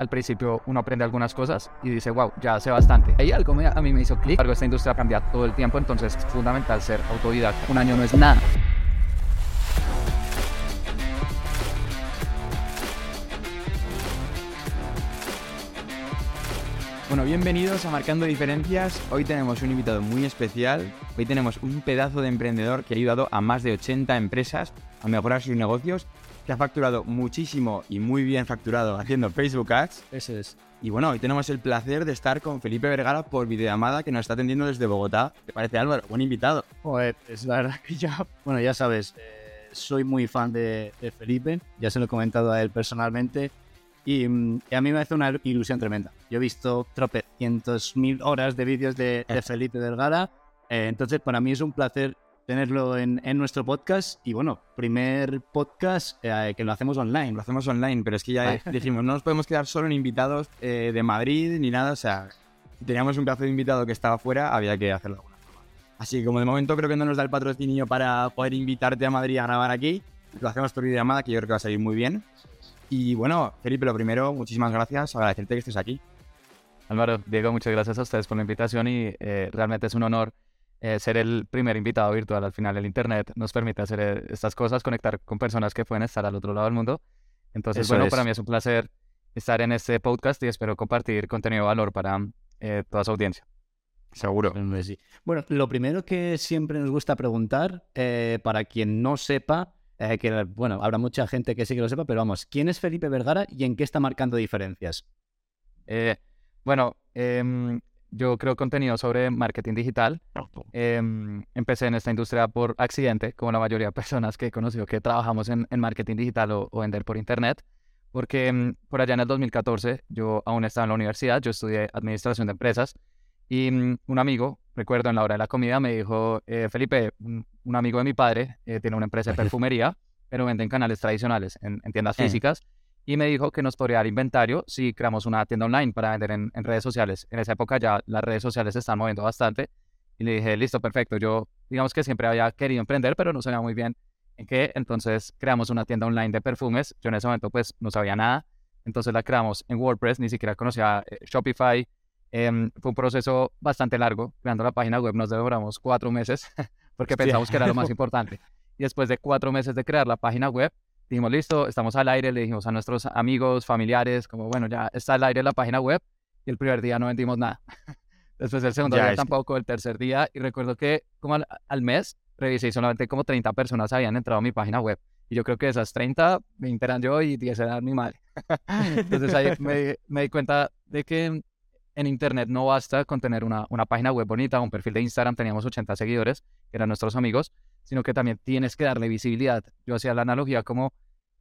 al principio uno aprende algunas cosas y dice, wow, ya sé bastante. Ahí algo me- a mí me hizo clic. Algo esta industria cambia todo el tiempo, entonces es fundamental ser autodidacta. Un año no es nada. Bueno, bienvenidos a Marcando Diferencias. Hoy tenemos un invitado muy especial. Hoy tenemos un pedazo de emprendedor que ha ayudado a más de 80 empresas a mejorar sus negocios, que ha facturado muchísimo y muy bien facturado haciendo Facebook Ads. Ese es. Y bueno, hoy tenemos el placer de estar con Felipe Vergara por videollamada que nos está atendiendo desde Bogotá. ¿Te parece Álvaro? Buen invitado. Joder, es la verdad que ya, bueno, ya sabes, eh, soy muy fan de, de Felipe, ya se lo he comentado a él personalmente y, mm, y a mí me hace una ilusión tremenda. Yo he visto tropecientos mil horas de vídeos de, de Felipe Vergara, eh, entonces para mí es un placer tenerlo en, en nuestro podcast y bueno, primer podcast eh, que lo hacemos online. Lo hacemos online, pero es que ya dijimos, no nos podemos quedar solo en invitados eh, de Madrid ni nada. O sea, si teníamos un pedazo de invitado que estaba fuera, había que hacerlo de alguna forma. Así que como de momento creo que no nos da el patrocinio para poder invitarte a Madrid a grabar aquí, lo hacemos por videollamada, que yo creo que va a salir muy bien. Y bueno, Felipe, lo primero, muchísimas gracias, agradecerte que estés aquí. Álvaro, Diego, muchas gracias a ustedes por la invitación y eh, realmente es un honor eh, ser el primer invitado virtual. Al final, el Internet nos permite hacer eh, estas cosas, conectar con personas que pueden estar al otro lado del mundo. Entonces, Eso bueno, es. para mí es un placer estar en este podcast y espero compartir contenido de valor para eh, toda su audiencia. Seguro. Bueno, lo primero que siempre nos gusta preguntar, eh, para quien no sepa, eh, que bueno, habrá mucha gente que sí que lo sepa, pero vamos, ¿quién es Felipe Vergara y en qué está marcando diferencias? Eh, bueno, em, yo creo contenido sobre marketing digital. Em, empecé en esta industria por accidente, como la mayoría de personas que he conocido que trabajamos en, en marketing digital o, o vender por internet, porque em, por allá en el 2014 yo aún estaba en la universidad, yo estudié administración de empresas y mm, un amigo, recuerdo en la hora de la comida, me dijo, eh, Felipe, un, un amigo de mi padre eh, tiene una empresa de perfumería, pero vende en canales tradicionales, en, en tiendas Eh. físicas, y me dijo que nos podría dar inventario si creamos una tienda online para vender en, en redes sociales. En esa época ya las redes sociales se están moviendo bastante y le dije, listo, perfecto. Yo, digamos que siempre había querido emprender, pero no sabía muy bien en qué. Entonces creamos una tienda online de perfumes. Yo en ese momento pues no sabía nada. Entonces la creamos en WordPress, ni siquiera conocía eh, Shopify. Em, fue un proceso bastante largo. Creando la página web nos demoramos cuatro meses porque Hostia. pensamos que era lo más importante. Y después de cuatro meses de crear la página web, dijimos, listo, estamos al aire, le dijimos a nuestros amigos, familiares, como, bueno, ya está al aire la página web, y el primer día no vendimos nada. Después el segundo Ya, día es tampoco, el tercer día, y recuerdo que como al, al mes revisé y solamente como 30 personas habían entrado a mi página web. Y yo creo que de esas 30, 20 eran yo y 10 eran mi madre. Entonces ahí me, me di cuenta de que en Internet no basta con tener una, una página web bonita, un perfil de Instagram, teníamos 80 seguidores, que eran nuestros amigos, sino que también tienes que darle visibilidad. Yo hacía la analogía como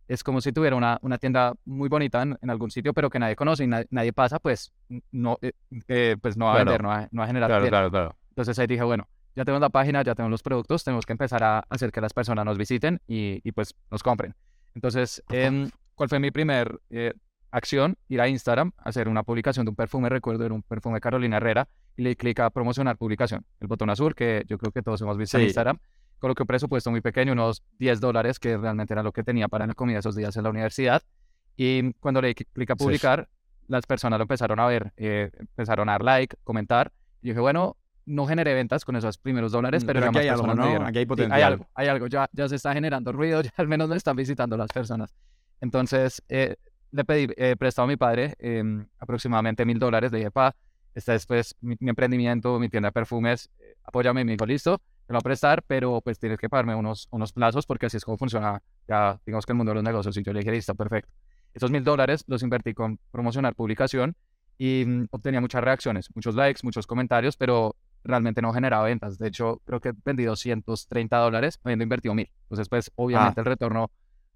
es como si tuviera una, una tienda muy bonita en, en algún sitio, pero que nadie conoce y na- nadie pasa, pues no, eh, eh, pues no va a Claro. vender, no va, no va a generar Claro, clientes. claro, claro. Entonces ahí dije, bueno, ya tenemos la página, ya tenemos los productos, tenemos que empezar a hacer que las personas nos visiten y, y, pues nos compren. Entonces, em, ¿cuál fue mi primer eh, acción? Ir a Instagram, hacer una publicación de un perfume, recuerdo, era un perfume de Carolina Herrera, y le clic a promocionar publicación, el botón azul, que yo creo que todos hemos visto en Coloqué un presupuesto muy pequeño, unos 10 dólares, que realmente era lo que tenía para la comida esos días en la universidad. Y cuando le clic a Sí. publicar, las personas lo empezaron a ver, eh, empezaron a dar like, comentar. Y dije, bueno, no generé ventas con esos primeros dólares, Mm, pero, pero ya hay algo, ¿no? Aquí hay Sí, potencial. hay algo, hay algo, ya, ya se está generando ruido, ya al menos me están visitando las personas. Entonces, eh, le pedí eh, prestado a mi padre em, aproximadamente mil dólares. Le dije, pa, este es pues mi, mi emprendimiento, mi tienda de perfumes, eh, apóyame. Y me dijo, listo, te lo voy a prestar, pero pues tienes que pagarme unos, unos plazos porque así es como funciona, ya digamos que el mundo de los negocios. Y yo le dije, listo, perfecto. Esos mil dólares los invertí con promocionar publicación y mm, obtenía muchas reacciones, muchos likes, muchos comentarios, pero realmente no generaba ventas. De hecho, creo que vendí 230 dólares habiendo invertido mil. Entonces, pues, obviamente el retorno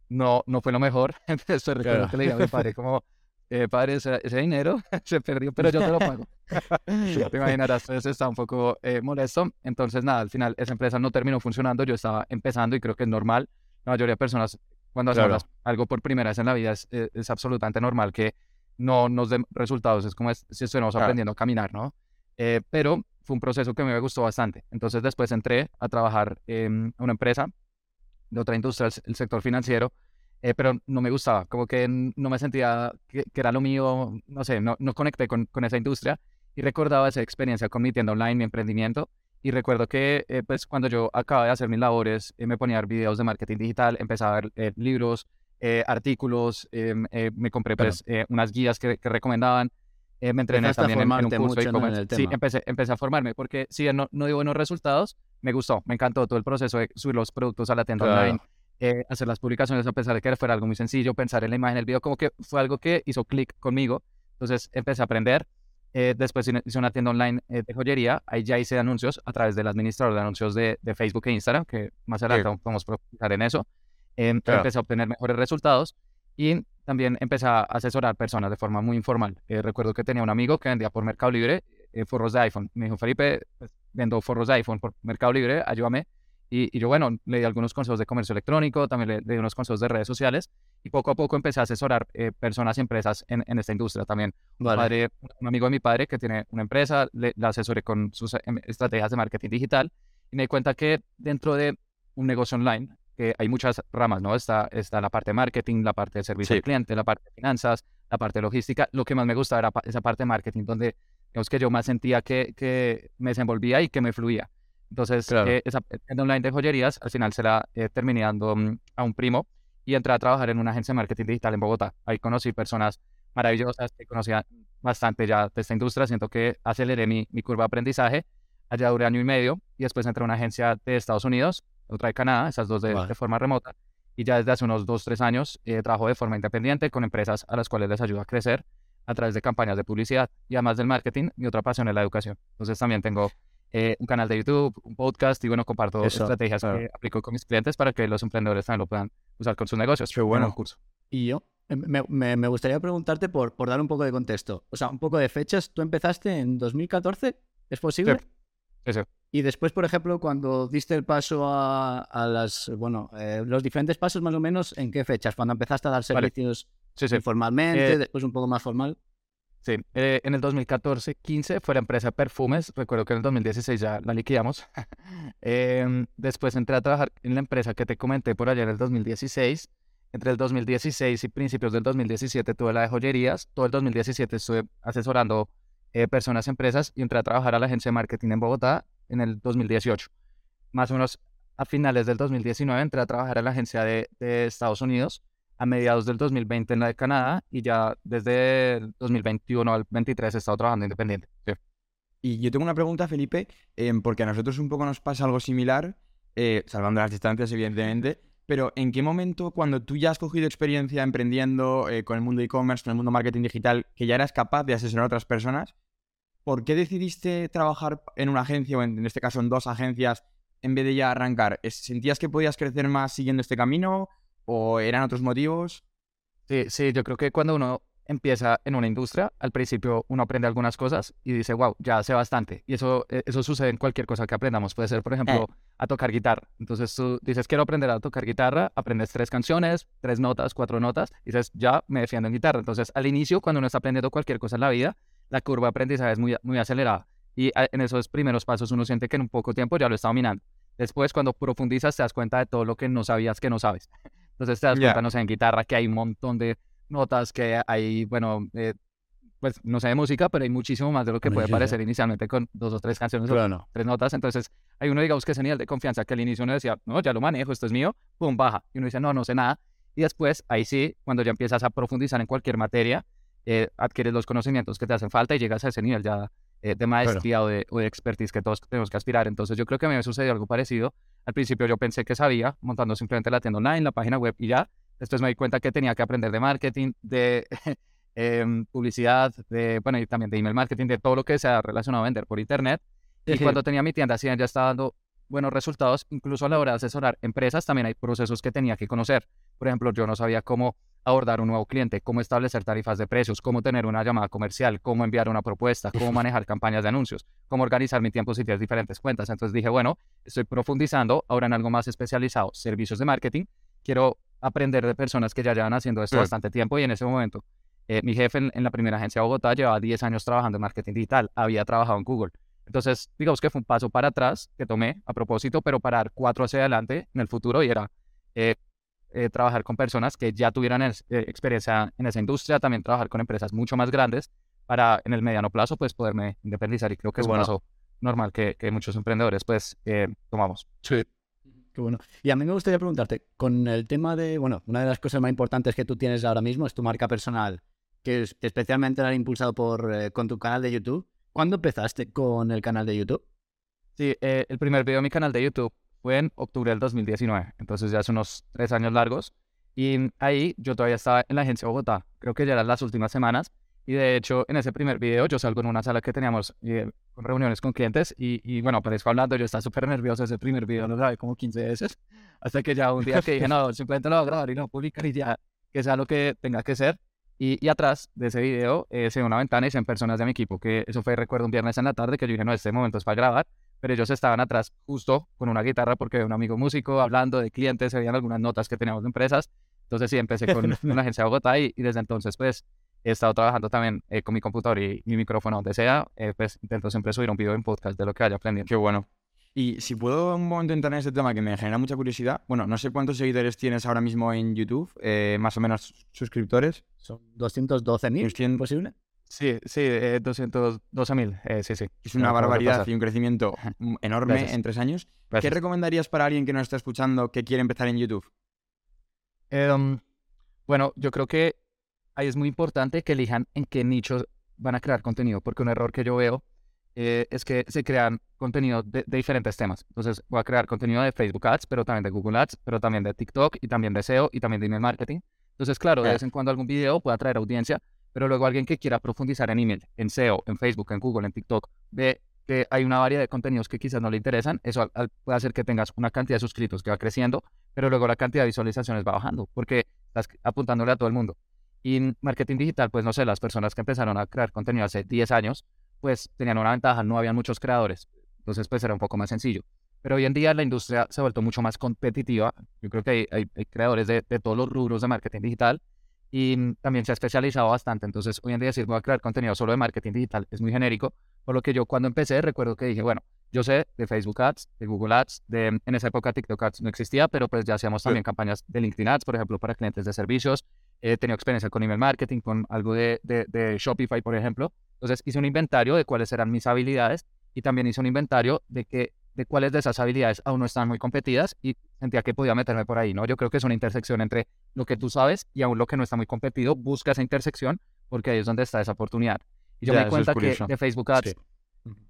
no, no fue lo mejor. Entonces, Claro. que le dije a mi padre como, eh, padre, ese, ese dinero se perdió, pero yo te lo pago. Te imaginarás, entonces estaba un poco eh, molesto. Entonces, nada, al final esa empresa no terminó funcionando. Yo estaba empezando y creo que es normal. La mayoría de personas, cuando hacemos Claro. algo por primera vez en la vida, es, eh, es absolutamente normal que no nos den resultados. Es como es- si estuviéramos Claro. aprendiendo a caminar, ¿no? Eh, pero fue un proceso que me gustó bastante. Entonces, después entré a trabajar en una empresa de otra industria, el sector financiero. Eh, pero no me gustaba, como que no me sentía que, era lo mío, no sé, no, no conecté con, con, esa industria y recordaba esa experiencia con mi tienda online, mi emprendimiento. Y recuerdo que eh, pues cuando yo acababa de hacer mis labores, me ponía a ver videos de marketing digital, empezaba a ver libros, artículos, em, me compré pues, unas guías que, que recomendaban eh, me entrené también en, un curso de e Sí, empecé, empecé a formarme porque si no, no dio buenos resultados, me gustó, me encantó todo el proceso de subir los productos a la tienda online, eh, hacer las publicaciones a pesar de que fuera algo muy sencillo, pensar en la imagen, el video, como que fue algo que hizo clic conmigo. Entonces empecé a aprender. Eh, después hice una tienda online de joyería. Ahí ya hice anuncios a través del administrador de anuncios de, de Facebook e Instagram, que más adelante vamos a profundizar en eso. Em, empecé a obtener mejores resultados. Y también empecé a asesorar personas de forma muy informal. Eh, recuerdo que tenía un amigo que vendía por Mercado Libre eh, forros de iPhone. Me dijo, Felipe, pues, vendo forros de iPhone por Mercado Libre, ayúdame. Y, yo, bueno, le di algunos consejos de comercio electrónico, también le, di unos consejos de redes sociales. Y poco a poco empecé a asesorar eh, personas y empresas en, en, esta industria también. Un, padre, un amigo de mi padre que tiene una empresa, le, le asesoré con sus em, estrategias de marketing digital. Y me di cuenta que dentro de un negocio online hay muchas ramas, ¿no? Está, está la parte de marketing, la parte de servicio al cliente, la parte de finanzas, la parte de logística. Lo que más me gustaba era esa parte de marketing, donde digamos que yo más sentía que, que me desenvolvía y que me fluía. Entonces, eh, esa tienda online de joyerías, al final se la eh, terminé dando mm, a un primo y entré a trabajar en una agencia de marketing digital en Bogotá. Ahí conocí personas maravillosas que conocía bastante ya de esta industria. Siento que aceleré mi, mi curva de aprendizaje. Allá duré año y medio y después entré a una agencia de Estados Unidos otra de Canadá, esas dos de, forma remota. Y ya desde hace unos dos, tres años eh, trabajo de forma independiente con empresas a las cuales les ayudo a crecer a través de campañas de publicidad. Y además del marketing, mi otra pasión es la educación. Entonces también tengo eh, un canal de YouTube, un podcast y bueno, comparto estrategias que aplico con mis clientes para que los emprendedores también lo puedan usar con sus negocios. Qué bueno. curso. Y yo me, me, gustaría preguntarte por, por dar un poco de contexto, o sea, un poco de fechas. ¿Tú empezaste en 2014? ¿Es posible? Sí. sí. Y después, por ejemplo, cuando diste el paso a, las, bueno, eh, los diferentes pasos más o menos, ¿en qué fechas? Cuando empezaste a dar servicios informalmente, eh, después un poco más formal. Sí, eh, en el 2014-15 fue la empresa Perfumes, recuerdo que en el 2016 ya la liquidamos. Em, después entré a trabajar en la empresa que te comenté por allá en el 2016. Entre el 2016 y principios del 2017 tuve la de joyerías. Todo el 2017 estuve asesorando personas, empresas y entré a trabajar a la agencia de marketing en Bogotá en el 2018. Más o menos a finales del 2019 entré a trabajar en la agencia de, Estados Unidos, a mediados del 2020 en la de Canadá y ya desde el 2021 al 23 he estado trabajando independiente. Y yo tengo una pregunta, Felipe, em, porque a nosotros un poco nos pasa algo similar, eh, salvando las distancias, evidentemente, pero ¿en qué momento, cuando tú ya has cogido experiencia emprendiendo eh, con el mundo e-commerce, con el mundo marketing digital, que ya eras capaz de asesorar a otras personas, ¿por qué decidiste trabajar en una agencia o en, este caso en dos agencias en vez de ya arrancar? ¿Sentías que podías crecer más siguiendo este camino o eran otros motivos? Sí, sí, yo creo que cuando uno empieza en una industria, al principio uno aprende algunas cosas y dice, wow, ya sé bastante. Y eso, eh, eso sucede en cualquier cosa que aprendamos. Puede ser, por ejemplo, eh. a tocar guitarra. Entonces tú dices, quiero aprender a tocar guitarra, aprendes tres canciones, tres notas, cuatro notas, y dices, ya me defiendo en guitarra. Entonces, al inicio, cuando uno está aprendiendo cualquier cosa en la vida, la curva de aprendizaje es muy, muy acelerada. Y en esos primeros pasos uno siente que en un poco tiempo ya lo está dominando. Después, cuando profundizas, te das cuenta de todo lo que no sabías que no sabes. Entonces te das cuenta, no sé, en guitarra, que hay un montón de notas, que hay, bueno, eh, pues no sé de música, pero hay muchísimo más de lo que puede parecer inicialmente con dos o tres canciones o tres notas. Entonces, hay uno, digamos, que ese nivel de confianza que al inicio uno decía, no, ya lo manejo, esto es mío, pum, baja. Y uno dice, no, no sé nada. Y después, ahí sí, cuando ya empiezas a profundizar en cualquier materia, eh, adquieres los conocimientos que te hacen falta y llegas a ese nivel ya eh, de maestría o, de, o, de, expertise que todos tenemos que aspirar. Entonces yo creo que a mí me sucedió algo parecido. Al principio yo pensé que sabía, montando simplemente la tienda online, la página web y ya. Después me di cuenta que tenía que aprender de marketing, de em, publicidad, de, bueno, y también de email marketing, de todo lo que sea relacionado a vender por internet. Y cuando tenía mi tienda, sí, ya estaba dando buenos resultados. Incluso a la hora de asesorar empresas, también hay procesos que tenía que conocer. Por ejemplo, yo no sabía cómo abordar un nuevo cliente, cómo establecer tarifas de precios, cómo tener una llamada comercial, cómo enviar una propuesta, cómo manejar campañas de anuncios, cómo organizar mi tiempo si tienes diferentes cuentas. Entonces dije, bueno, estoy profundizando ahora en algo más especializado, servicios de marketing. Quiero aprender de personas que ya llevan haciendo esto bastante tiempo y en ese momento eh, mi jefe en, la primera agencia de Bogotá llevaba 10 años trabajando en marketing digital, había trabajado en Google. Entonces, digamos que fue un paso para atrás que tomé a propósito, pero para dar cuatro hacia adelante en el futuro y era, eh, eh, trabajar con personas que ya tuvieran eh, experiencia en esa industria, también trabajar con empresas mucho más grandes para en el mediano plazo pues poderme independizar y creo que es bueno. un paso normal que, que, muchos emprendedores pues tomamos. Sí. Qué bueno. Y a mí me gustaría preguntarte, con el tema de, bueno, una de las cosas más importantes que tú tienes ahora mismo es tu marca personal, que es, especialmente la has impulsado por, con tu canal de YouTube. ¿Cuándo empezaste con el canal de YouTube? Sí, eh, el primer video de mi canal de YouTube fue en octubre del 2019, entonces ya hace unos tres años largos. Y ahí yo todavía estaba en la agencia de Bogotá, creo que ya eran las últimas semanas. Y de hecho, en ese primer video yo salgo en una sala que teníamos eh, con reuniones con clientes y, y bueno, aparezco hablando, yo estaba súper nervioso ese primer video, lo grabé como 15 veces, hasta que ya un día que dije, no, simplemente lo voy a grabar y no publicar y ya, que sea lo que tenga que ser. Y, y atrás de ese video eh, se ve una ventana y se ven personas de mi equipo, que eso fue, recuerdo, un viernes en la tarde, que yo dije, no, este momento es para grabar pero ellos estaban atrás justo con una guitarra porque un amigo músico hablando de clientes, se veían algunas notas que teníamos de empresas. Entonces sí, empecé con una agencia de Bogotá y, desde entonces pues he estado trabajando también eh, con mi computador y mi micrófono donde sea, eh, pues intento siempre subir un video en podcast de lo que haya aprendido. Qué bueno. Y si puedo un momento entrar en este tema que me genera mucha curiosidad, bueno, no sé cuántos seguidores tienes ahora mismo en YouTube, eh, más o menos suscriptores. Son 212.000, ¿posible? Sí, sí, eh, 212 mil, eh, sí, sí. Es una barbaridad y un crecimiento enorme en tres años. ¿Qué recomendarías para alguien que nos está escuchando que quiere empezar en YouTube? Em, bueno, yo creo que ahí es muy importante que elijan en qué nichos van a crear contenido, porque un error que yo veo eh, es que se crean contenido de, de, diferentes temas. Entonces, voy a crear contenido de Facebook Ads, pero también de Google Ads, pero también de TikTok y también de SEO y también de email marketing. Entonces, claro, de vez en cuando algún video puede atraer audiencia, pero luego alguien que quiera profundizar en email, en SEO, en Facebook, en Google, en TikTok, ve que hay una variedad de contenidos que quizás no le interesan, eso puede hacer que tengas una cantidad de suscritos que va creciendo, pero luego la cantidad de visualizaciones va bajando, porque estás apuntándole a todo el mundo. Y en marketing digital, pues no sé, las personas que empezaron a crear contenido hace 10 años, pues tenían una ventaja, no habían muchos creadores, entonces pues era un poco más sencillo. Pero hoy en día la industria se ha vuelto mucho más competitiva. Yo creo que hay, creadores de, de todos los rubros de marketing digital y mm, también se ha especializado bastante. Entonces, hoy en día decir voy a crear contenido solo de marketing digital es muy genérico, por lo que yo cuando empecé recuerdo que dije, bueno, yo sé de Facebook Ads, de Google Ads, de, en esa época TikTok Ads no existía, pero pues ya hacíamos también campañas de LinkedIn Ads, por ejemplo, para clientes de servicios. He tenido experiencia con email marketing, con algo de, de, de Shopify, por ejemplo. Entonces hice un inventario de cuáles eran mis habilidades y también hice un inventario de que de cuáles de esas habilidades aún no están muy competidas y sentía que podía meterme por ahí, ¿no? Yo creo que es una intersección entre lo que tú sabes y aún lo que no está muy competido, busca esa intersección porque ahí es donde está esa oportunidad. Y yo me di cuenta que de Facebook Ads,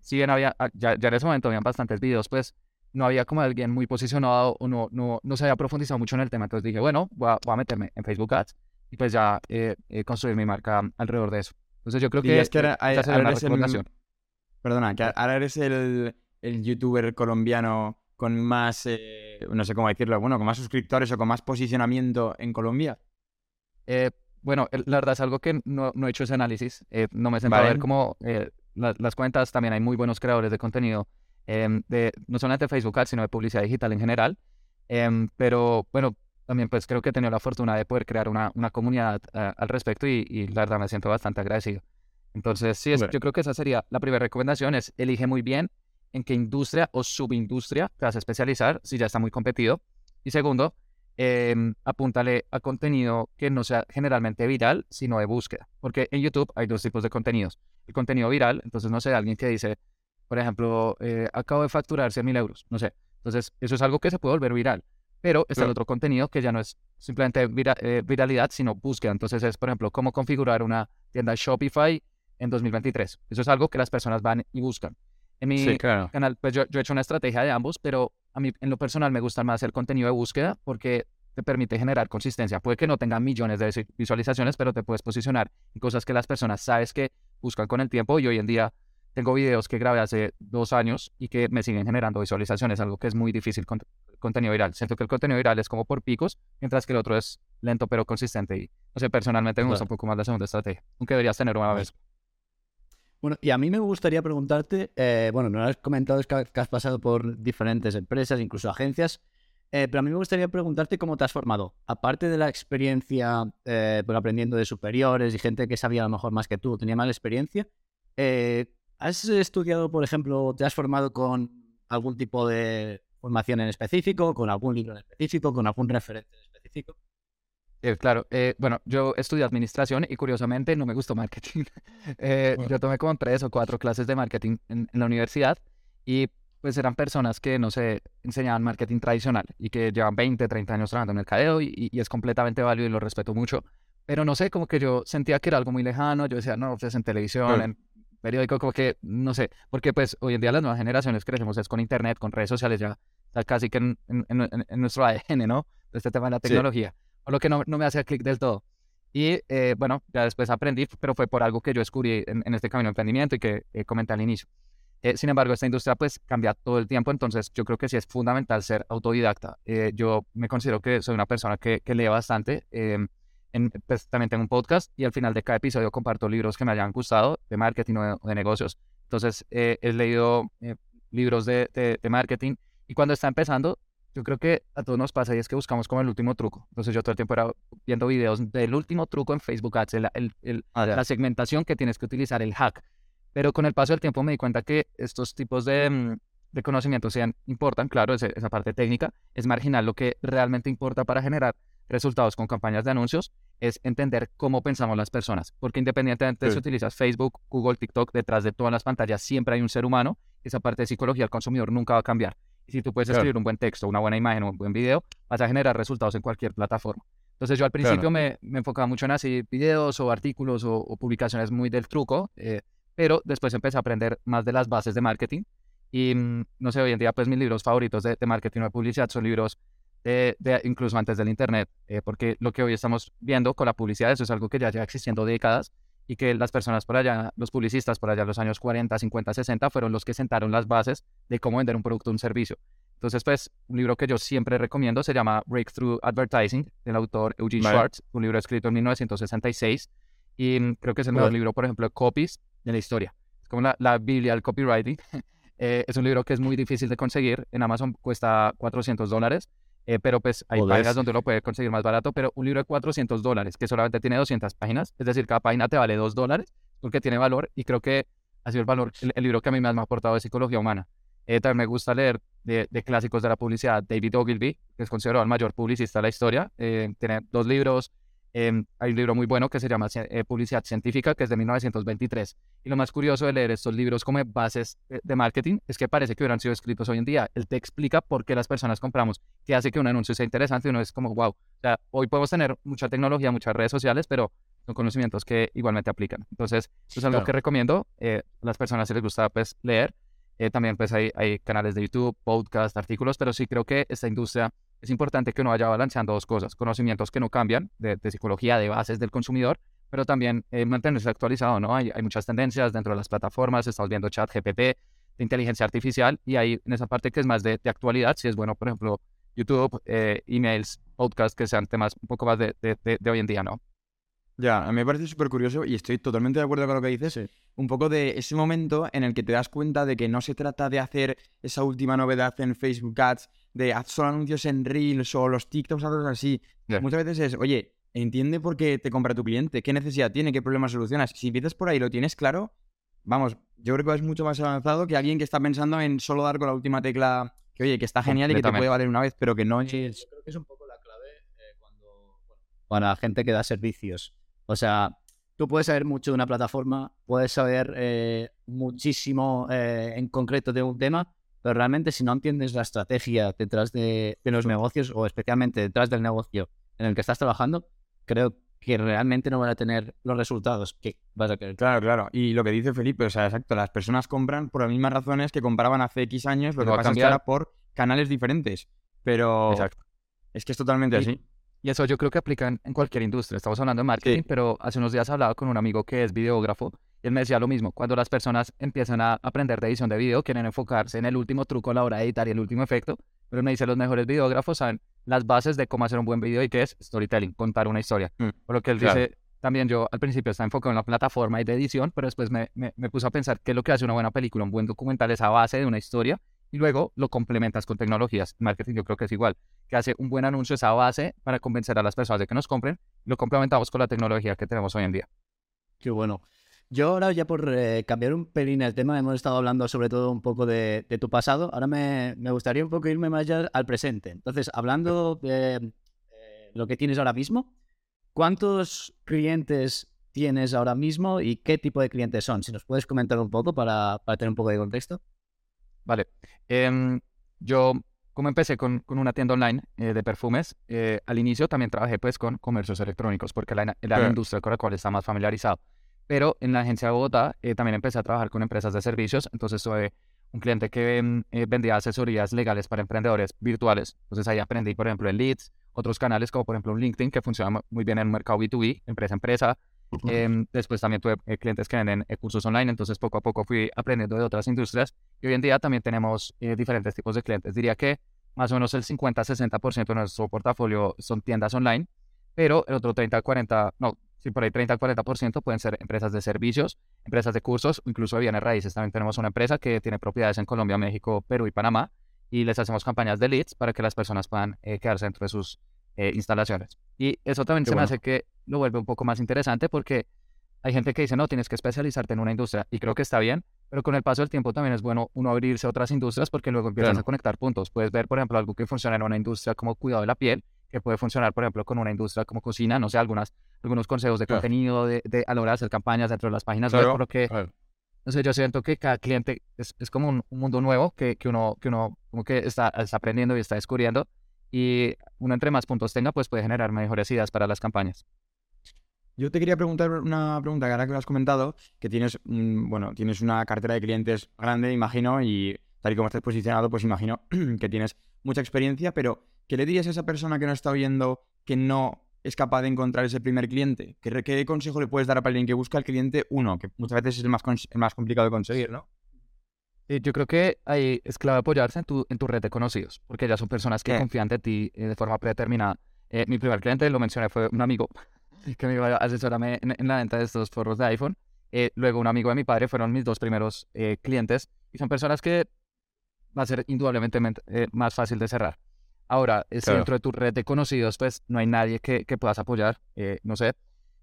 si bien había, ah, ya, ya, en ese momento habían bastantes videos, pues no había como alguien muy posicionado o no, no, no se había profundizado mucho en el tema. Entonces dije, bueno, voy a, voy a meterme en Facebook Ads y pues ya eh, eh, construir mi marca alrededor de eso. Entonces yo creo que, ahora, eres el, Perdona, que ahora eres el el youtuber colombiano con más, eh, no sé cómo decirlo, bueno, con más suscriptores o con más posicionamiento en Colombia? Eh, bueno, la verdad es algo que no, he hecho ese análisis. Eh, no me he sentado a ver cómo las cuentas, también hay muy buenos creadores de contenido, em, de, no solamente de Facebook Ads, sino de publicidad digital en general. Em, pero bueno, también pues creo que he tenido la fortuna de poder crear una, una comunidad al respecto y, la verdad me siento bastante agradecido. Entonces, sí, yo creo que esa sería la primera recomendación, es elige muy bien en qué industria o subindustria te vas a especializar si ya está muy competido. Y segundo, eh, apúntale a contenido que no sea generalmente viral, sino de búsqueda. Porque en YouTube hay dos tipos de contenidos. El contenido viral, entonces no sé, alguien que dice, por ejemplo, eh, acabo de facturar 100 mil euros, no sé. Entonces, eso es algo que se puede volver viral. Pero está el otro contenido que ya no es simplemente eh, viralidad, sino búsqueda. Entonces es, por ejemplo, cómo configurar una tienda Shopify en 2023. Eso es algo que las personas van y buscan. En mi canal, pues yo, he hecho una estrategia de ambos, pero a mí en lo personal me gusta más el contenido de búsqueda porque te permite generar consistencia. Puede que no tenga millones de visualizaciones, pero te puedes posicionar en cosas que las personas sabes que buscan con el tiempo y hoy en día tengo videos que grabé hace dos años y que me siguen generando visualizaciones, algo que es muy difícil con contenido viral. Siento que el contenido viral es como por picos, mientras que el otro es lento pero consistente y, no sé, personalmente me gusta un poco más la segunda estrategia, aunque deberías tener una vez. Bueno, y a mí me gustaría preguntarte, eh, bueno, no has comentado que, has pasado por diferentes empresas, incluso agencias, eh, pero a mí me gustaría preguntarte cómo te has formado. Aparte de la experiencia, eh, pues aprendiendo de superiores y gente que sabía a lo mejor más que tú, tenía más experiencia, ¿has estudiado, por ejemplo, te has formado con algún tipo de formación en específico, con algún libro en específico, con algún referente en específico? Eh, claro, eh, bueno, yo estudié administración y curiosamente no me gustó marketing. Eh, yo tomé como tres o cuatro clases de marketing en, en la universidad y pues eran personas que, no sé, enseñaban marketing tradicional y que llevan 20, 30 años trabajando en mercadeo y, y es completamente válido y lo respeto mucho. Pero no sé, como que yo sentía que era algo muy lejano. Yo decía, no, pues en televisión, en periódico, como que, no sé, porque pues hoy en día las nuevas generaciones crecemos es con internet, con redes sociales, ya está casi que en, en- en- en nuestro ADN, ¿no? Este tema de la Sí. tecnología. Por lo que no, no me hacía clic del todo. Y eh, bueno, ya después aprendí, pero fue por algo que yo descubrí en, este camino de emprendimiento y que eh, comenté al inicio. Eh, sin embargo, esta industria pues cambia todo el tiempo, entonces yo creo que sí es fundamental ser autodidacta. Eh, yo me considero que soy una persona que, que lee bastante. En, pues, también tengo un podcast y al final de cada episodio comparto libros que me hayan gustado de marketing o de, o de negocios. Entonces, eh, he leído eh, libros de, de- de marketing y cuando está empezando, yo creo que a todos nos pasa y es que buscamos como el último truco. Entonces, yo todo el tiempo era viendo videos del último truco en Facebook Ads, el- el- el- la segmentación que tienes que utilizar, el hack. Pero con el paso del tiempo me di cuenta que estos tipos de, mm, de conocimientos sean, importan, claro, esa parte técnica es marginal. Lo que realmente importa para generar resultados con campañas de anuncios es entender cómo pensamos las personas. Porque independientemente de Sí. si utilizas Facebook, Google, TikTok, detrás de todas las pantallas siempre hay un ser humano. Esa parte de psicología del consumidor nunca va a cambiar. Y si tú puedes Claro. escribir un buen texto, una buena imagen o un buen video, vas a generar resultados en cualquier plataforma. Entonces yo al principio me, me enfocaba mucho en así videos o artículos o, o publicaciones muy del truco, eh, pero después empecé a aprender más de las bases de marketing y mm, no sé, hoy en día pues mis libros favoritos de, de marketing o de publicidad son libros de, de- incluso antes del internet, eh, porque lo que hoy estamos viendo con la publicidad, eso es algo que ya lleva existiendo décadas y que las personas por allá, los publicistas por allá en los años 40, 50, 60 fueron los que sentaron las bases de cómo vender un producto o un servicio. Entonces, pues, un libro que yo siempre recomiendo se llama Breakthrough Advertising, del autor Eugene Vale. Schwartz, un libro escrito en 1966, y creo que es el mejor Joder. libro, por ejemplo, de copies de la historia. Es como la, la Biblia del copywriting. Eh, es un libro que es muy difícil de conseguir. En Amazon cuesta 400 dólares, eh, pero pues hay Joder. páginas donde lo puede conseguir más barato. Pero un libro de 400 dólares que solamente tiene 200 páginas, es decir, cada página te vale 2 dólares porque tiene valor y creo que ha sido el valor, el, el libro que a mí más me ha aportado de psicología humana. Eh, también me gusta leer de, de clásicos de la publicidad, David Ogilvy, que es considerado el mayor publicista de la historia. Eh, tiene dos libros. Eh, hay un libro muy bueno que se llama eh, Publicidad Científica, que es de 1923. Y lo más curioso de leer estos libros como bases de, de marketing es que parece que hubieran sido escritos hoy en día. Él te explica por qué las personas compramos, qué hace que un anuncio sea interesante y uno es como, wow. O sea, hoy podemos tener mucha tecnología, muchas redes sociales, pero son conocimientos que igualmente aplican. Entonces, eso es algo Claro. que recomiendo. eh, a las personas si les gusta pues, leer. Eh, también pues hay, canales de YouTube, podcast, artículos, pero sí creo que esta industria es importante que uno vaya balanceando dos cosas, conocimientos que no cambian de, psicología, de bases del consumidor, pero también eh, mantenerse actualizado, ¿no? Hay, muchas tendencias dentro de las plataformas, estamos viendo chat GPT, de inteligencia artificial, y hay en esa parte que es más de, actualidad, si es bueno, por ejemplo, YouTube, eh, emails, podcast, que sean temas un poco más de hoy en día, ¿no? Ya, a mí me parece súper curioso y estoy totalmente de acuerdo con lo que dices. Un poco de ese momento en el que te das cuenta de que no se trata de hacer esa última novedad en Facebook Ads, de haz solo anuncios en Reels o los TikToks o cosas así. Muchas veces es, oye, entiende por qué te compra tu cliente, qué necesidad tiene, qué problema solucionas. Si empiezas por ahí y lo tienes claro, vamos, yo creo que es mucho más avanzado que alguien que está pensando en solo dar con la última tecla, que oye, que está genial y que te puede valer una vez, pero que no es... Yo creo que es un poco la clave eh, cuando, bueno, para la gente que da servicios. O sea, tú puedes saber mucho de una plataforma, puedes saber eh, muchísimo eh, en concreto de un tema, pero realmente si no entiendes la estrategia detrás de, de los negocios o especialmente detrás del negocio en el que estás trabajando, creo que realmente no van a tener los resultados que vas a querer. Claro, claro. Y lo que dice Felipe, o sea, exacto, las personas compran por las mismas razones que compraban hace X años, lo que pasa es que ahora por canales diferentes. Pero Exacto. es que es totalmente Y- así. Y eso yo creo que aplica en, cualquier industria. Estamos hablando de marketing, Sí. pero hace unos días hablaba con un amigo que es videógrafo y él me decía lo mismo. Cuando las personas empiezan a aprender de edición de video, quieren enfocarse en el último truco a la hora de editar y el último efecto. Pero me dice, los mejores videógrafos saben las bases de cómo hacer un buen video y qué es storytelling, contar una historia. Mm, Por lo que él claro. dice, también yo al principio estaba enfocado en la plataforma y de edición, pero después me, me, me puse a pensar qué es lo que hace una buena película, un buen documental es a base de una historia y luego lo complementas con tecnologías. Marketing yo creo que es igual, que hace un buen anuncio esa base para convencer a las personas de que nos compren lo complementamos con la tecnología que tenemos hoy en día. Qué bueno. Yo ahora ya por eh, cambiar un pelín el tema, hemos estado hablando sobre todo un poco de, de tu pasado, ahora me, me gustaría un poco irme más ya al presente. Entonces, hablando de, eh, lo que tienes ahora mismo. ¿Cuántos clientes tienes ahora mismo y qué tipo de clientes son? Si nos puedes comentar un poco para, para tener un poco de contexto. Vale. Em, yo, como empecé con, con una tienda online eh, de perfumes, eh, al inicio también trabajé pues con comercios electrónicos porque la, la industria con la cual estaba más familiarizado. Pero en la agencia de Bogotá eh, también empecé a trabajar con empresas de servicios. Entonces tuve un cliente que em, vendía asesorías legales para emprendedores virtuales. Entonces ahí aprendí, por ejemplo, en Leads, otros canales como por ejemplo LinkedIn, que funciona muy bien en el mercado B2B, empresa Em, después también tuve eh, clientes que venden eh, cursos online, entonces poco a poco fui aprendiendo de otras industrias y hoy en día también tenemos eh, diferentes tipos de clientes. Diría que más o menos el 50-60% de nuestro portafolio son tiendas online, pero el otro 30-40, no, sí, por ahí 30-40% pueden ser empresas de servicios, empresas de cursos, incluso de bienes raíces. También tenemos una empresa que tiene propiedades en Colombia, México, Perú y Panamá y les hacemos campañas de leads para que las personas puedan quedarse dentro de sus instalaciones. Y eso también se me hace que lo vuelve un poco más interesante porque hay gente que dice, no, tienes que especializarte en una industria y creo que está bien, pero con el paso del tiempo también es bueno uno abrirse a otras industrias porque luego empiezas a conectar puntos. Puedes ver, por ejemplo, algo que funciona en una industria como cuidado de la piel, que puede funcionar, por ejemplo, con una industria como cocina, no sé, algunas, algunos consejos de contenido, de, de, a la hora de hacer campañas dentro de las páginas web, por que, no sé, yo siento que cada cliente es, es como un, mundo nuevo que, que, uno, que uno como que está, está aprendiendo y está descubriendo y uno entre más puntos tenga, pues puede generar mejores ideas para las campañas. Yo te quería preguntar una pregunta que ahora que lo has comentado, que tienes, bueno, tienes una cartera de clientes grande, imagino, y tal y como estás posicionado, pues imagino que tienes mucha experiencia, pero ¿qué le dirías a esa persona que no está oyendo que no es capaz de encontrar ese primer cliente? ¿Qué, consejo le puedes dar a alguien que busca el cliente uno, que muchas veces es el más, el más complicado de conseguir, ¿no? Yo creo que ahí es clave apoyarse en tu, en tu red de conocidos, porque ya son personas que confían de ti eh, de forma predeterminada. Eh, mi primer cliente, lo mencioné, fue un amigo que me iba a asesorarme en, la venta de estos forros de iPhone. Eh, luego un amigo de mi padre fueron mis dos primeros clientes y son personas que va a ser indudablemente más fácil de cerrar. Ahora, si dentro de tu red de conocidos, pues no hay nadie que, que puedas apoyar, no sé,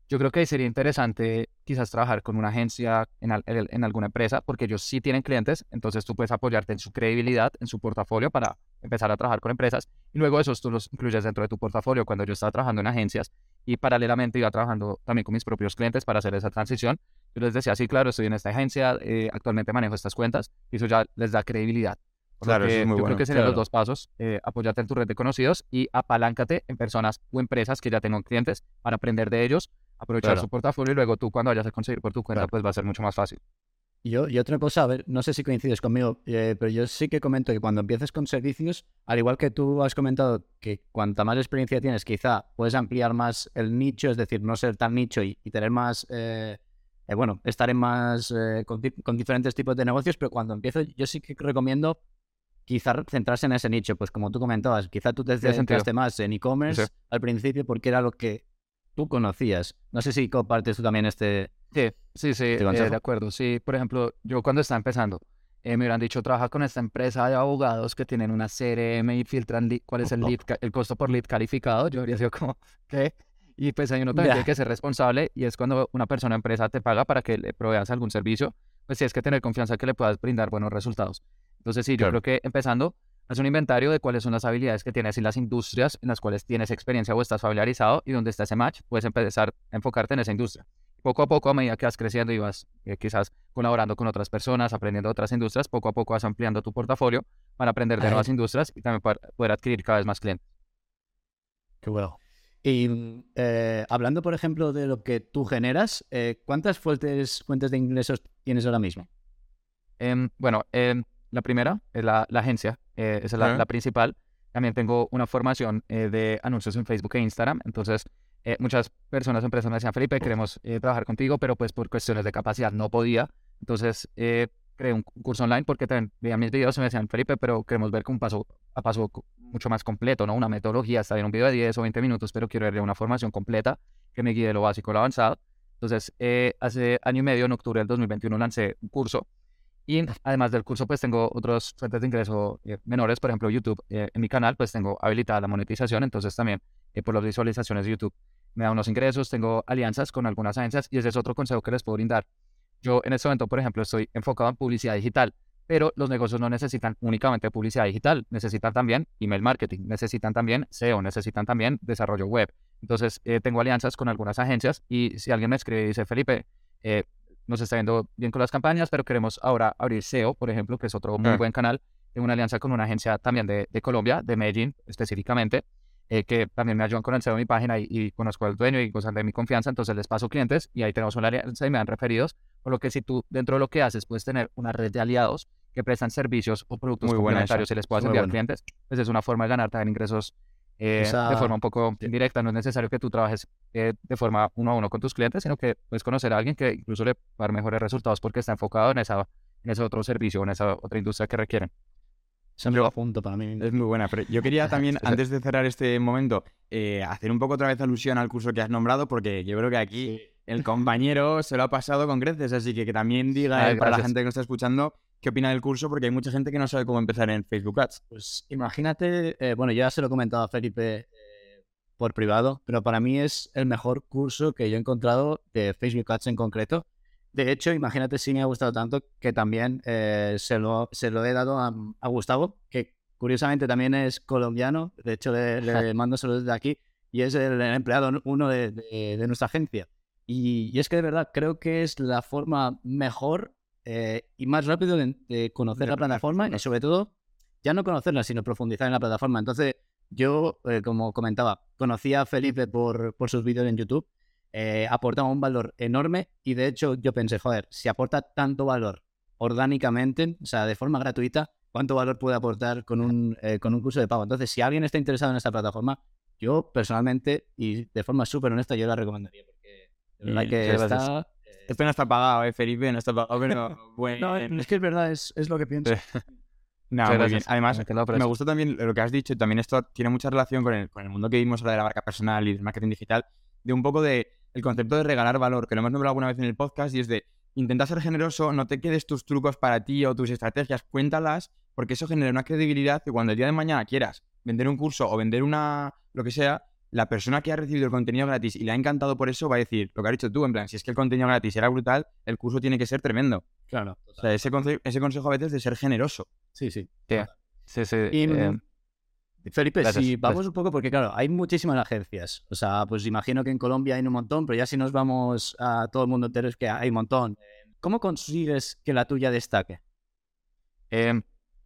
yo creo que sería interesante quizás trabajar con una agencia en, alguna empresa, porque ellos sí tienen clientes, entonces tú puedes apoyarte en su credibilidad, en su portafolio para empezar a trabajar con empresas, y luego esos tú los incluyes dentro de tu portafolio. Cuando yo estaba trabajando en agencias y paralelamente iba trabajando también con mis propios clientes para hacer esa transición, yo les decía, sí, claro, estoy en esta agencia, eh, actualmente manejo estas cuentas, y eso ya les da credibilidad. Claro, yo creo que serían los dos pasos, eh, apoyarte en tu red de conocidos y apaláncate en personas o empresas que ya tengan clientes para aprender de ellos, aprovechar su portafolio y luego tú cuando vayas a conseguir por tu cuenta, pues va a ser mucho más fácil. Yo, y otra cosa, a ver, no sé si coincides conmigo, eh, pero yo sí que comento que cuando empieces con servicios, al igual que tú has comentado que cuanta más experiencia tienes, quizá puedes ampliar más el nicho, es decir, no ser tan nicho y, tener más, eh, eh, bueno, estar en más, con, diferentes tipos de negocios, pero cuando empiezo, yo sí que recomiendo quizá centrarse en ese nicho, pues como tú comentabas, quizá tú te centraste más en e-commerce al principio porque era lo que tú conocías. No sé si compartes tú también este. Sí, sí, sí, este eh, de acuerdo. Sí, por ejemplo, yo cuando estaba empezando, eh, me hubieran dicho, trabaja con esta empresa de abogados que tienen una CRM y filtran cuál es el lead, el costo por lead calificado. Yo habría sido como, ¿qué? Y pues hay uno también tiene que ser responsable y es cuando una persona empresa te paga para que le proveas algún servicio, pues tienes que tener confianza que le puedas brindar buenos resultados. Entonces sí, yo creo que empezando, Haz un inventario de cuáles son las habilidades que tienes y las industrias en las cuales tienes experiencia o estás familiarizado y donde está ese match, puedes empezar a enfocarte en esa industria. Poco a poco, a medida que vas creciendo y vas eh, quizás colaborando con otras personas, aprendiendo otras industrias, poco a poco vas ampliando tu portafolio para aprender de nuevas industrias y también poder, adquirir cada vez más clientes. Qué bueno. Y eh, hablando, por ejemplo, de lo que tú generas, eh, ¿cuántas fuentes, fuentes de ingresos tienes ahora mismo? Em, bueno, em, la primera es la, agencia, eh, esa es la, principal. También tengo una formación eh, de anuncios en Facebook e Instagram. Entonces, eh, muchas personas o empresas me decían, Felipe, queremos trabajar contigo, pero pues por cuestiones de capacidad no podía. Entonces, creé un curso online porque también veían mis videos y me decían, Felipe, pero queremos ver un paso a paso mucho más completo, ¿no? Una metodología, está bien un video de 10 o 20 minutos, pero quiero ver una formación completa que me guíe de lo básico a lo avanzado. Entonces, hace año y medio, en octubre del 2021, lancé un curso y además del curso, pues tengo otras fuentes de ingreso eh, menores, por ejemplo, YouTube. Eh, en mi canal, pues tengo habilitada la monetización, entonces también eh, por las visualizaciones de YouTube me da unos ingresos, tengo alianzas con algunas agencias y ese es otro consejo que les puedo brindar. Yo en este momento, por ejemplo, estoy enfocado en publicidad digital, pero los negocios no necesitan únicamente publicidad digital, necesitan también email marketing, necesitan también SEO, necesitan también desarrollo web. Entonces, eh, tengo alianzas con algunas agencias y si alguien me escribe y dice, Felipe, eh, nos está yendo bien con las campañas, pero queremos ahora abrir SEO, por ejemplo, que es otro muy buen canal. Tengo una alianza con una agencia también de, de Colombia, de Medellín específicamente, eh, que también me ayudan con el SEO de mi página y, conozco al dueño y gozan de mi confianza, entonces les paso clientes y ahí tenemos una alianza y me dan referidos, por lo que si tú dentro de lo que haces puedes tener una red de aliados que prestan servicios o productos Muy complementarios y les puedas enviar clientes, pues es una forma de ganar también ingresos eh, de forma un poco indirecta. No es necesario que tú trabajes eh, de forma uno a uno con tus clientes, sino que puedes conocer a alguien que incluso le va a dar mejores resultados porque está enfocado en, esa, en ese otro servicio, en esa otra industria que requieren. Siempre va punto para mí. Es muy buena. Pero yo quería también, antes de cerrar este momento, eh, hacer un poco otra vez alusión al curso que has nombrado, porque yo creo que aquí el compañero se lo ha pasado con creces, así que que también diga para la gente que nos está escuchando qué opina del curso, porque hay mucha gente que no sabe cómo empezar en Facebook Ads. Pues imagínate, eh, bueno, ya se lo he comentado a Felipe eh, por privado, pero para mí es el mejor curso que yo he encontrado de Facebook Ads en concreto. De hecho, imagínate si me ha gustado tanto que también eh, se, lo, se lo he dado a, Gustavo, que curiosamente también es colombiano, de hecho le, mando saludos de aquí, y es el empleado uno de nuestra agencia. Y, es que de verdad creo que es la forma mejor eh, y más rápido de, conocer la plataforma y sobre todo ya no conocerla, sino profundizar en la plataforma. Entonces, yo, eh, como comentaba, conocí a Felipe por, por sus vídeos en YouTube, eh, aportaba un valor enorme y de hecho yo pensé, joder, si aporta tanto valor orgánicamente, o sea, de forma gratuita, ¿cuánto valor puede aportar con un, con un curso de pago? Entonces, si alguien está interesado en esta plataforma, yo personalmente y de forma súper honesta, yo la recomendaría que está... Esto no está pagado, ¿eh, Felipe? No está pagado, pero bueno. no, es que es verdad, es, es lo que pienso. No, muy bien. Además, me gusta también lo que has dicho, también esto tiene mucha relación con el, con el mundo que vimos ahora de la marca personal y del marketing digital, de un poco de el concepto de regalar valor, que lo hemos nombrado alguna vez en el podcast, y es de intenta ser generoso, no te quedes tus trucos para ti o tus estrategias, cuéntalas, porque eso genera una credibilidad que cuando el día de mañana quieras vender un curso o vender una, lo que sea, la persona que ha recibido el contenido gratis y le ha encantado por eso va a decir lo que has dicho tú, en plan, si es que el contenido gratis era brutal, el curso tiene que ser tremendo. Claro. O sea, ese, ese consejo a veces de ser generoso. Sí, sí. Sí, sí. Eh, Felipe, si vamos un poco, porque claro, hay muchísimas agencias. O sea, pues imagino que en Colombia hay un montón, pero ya si nos vamos a todo el mundo entero es que hay un montón. ¿Cómo consigues que la tuya destaque? Eh,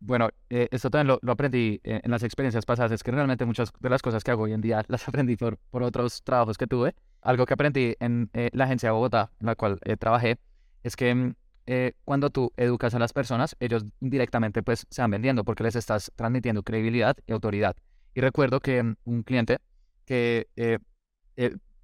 bueno, eh, esto también lo, aprendí en, las experiencias pasadas. Es que realmente muchas de las cosas que hago hoy en día las aprendí por, otros trabajos que tuve. Algo que aprendí en eh, la agencia de Bogotá, en la cual eh, trabajé, es que mm, cuando tú educas a las personas, ellos directamente pues se van vendiendo porque les estás transmitiendo credibilidad y autoridad. Y recuerdo que mm, un cliente que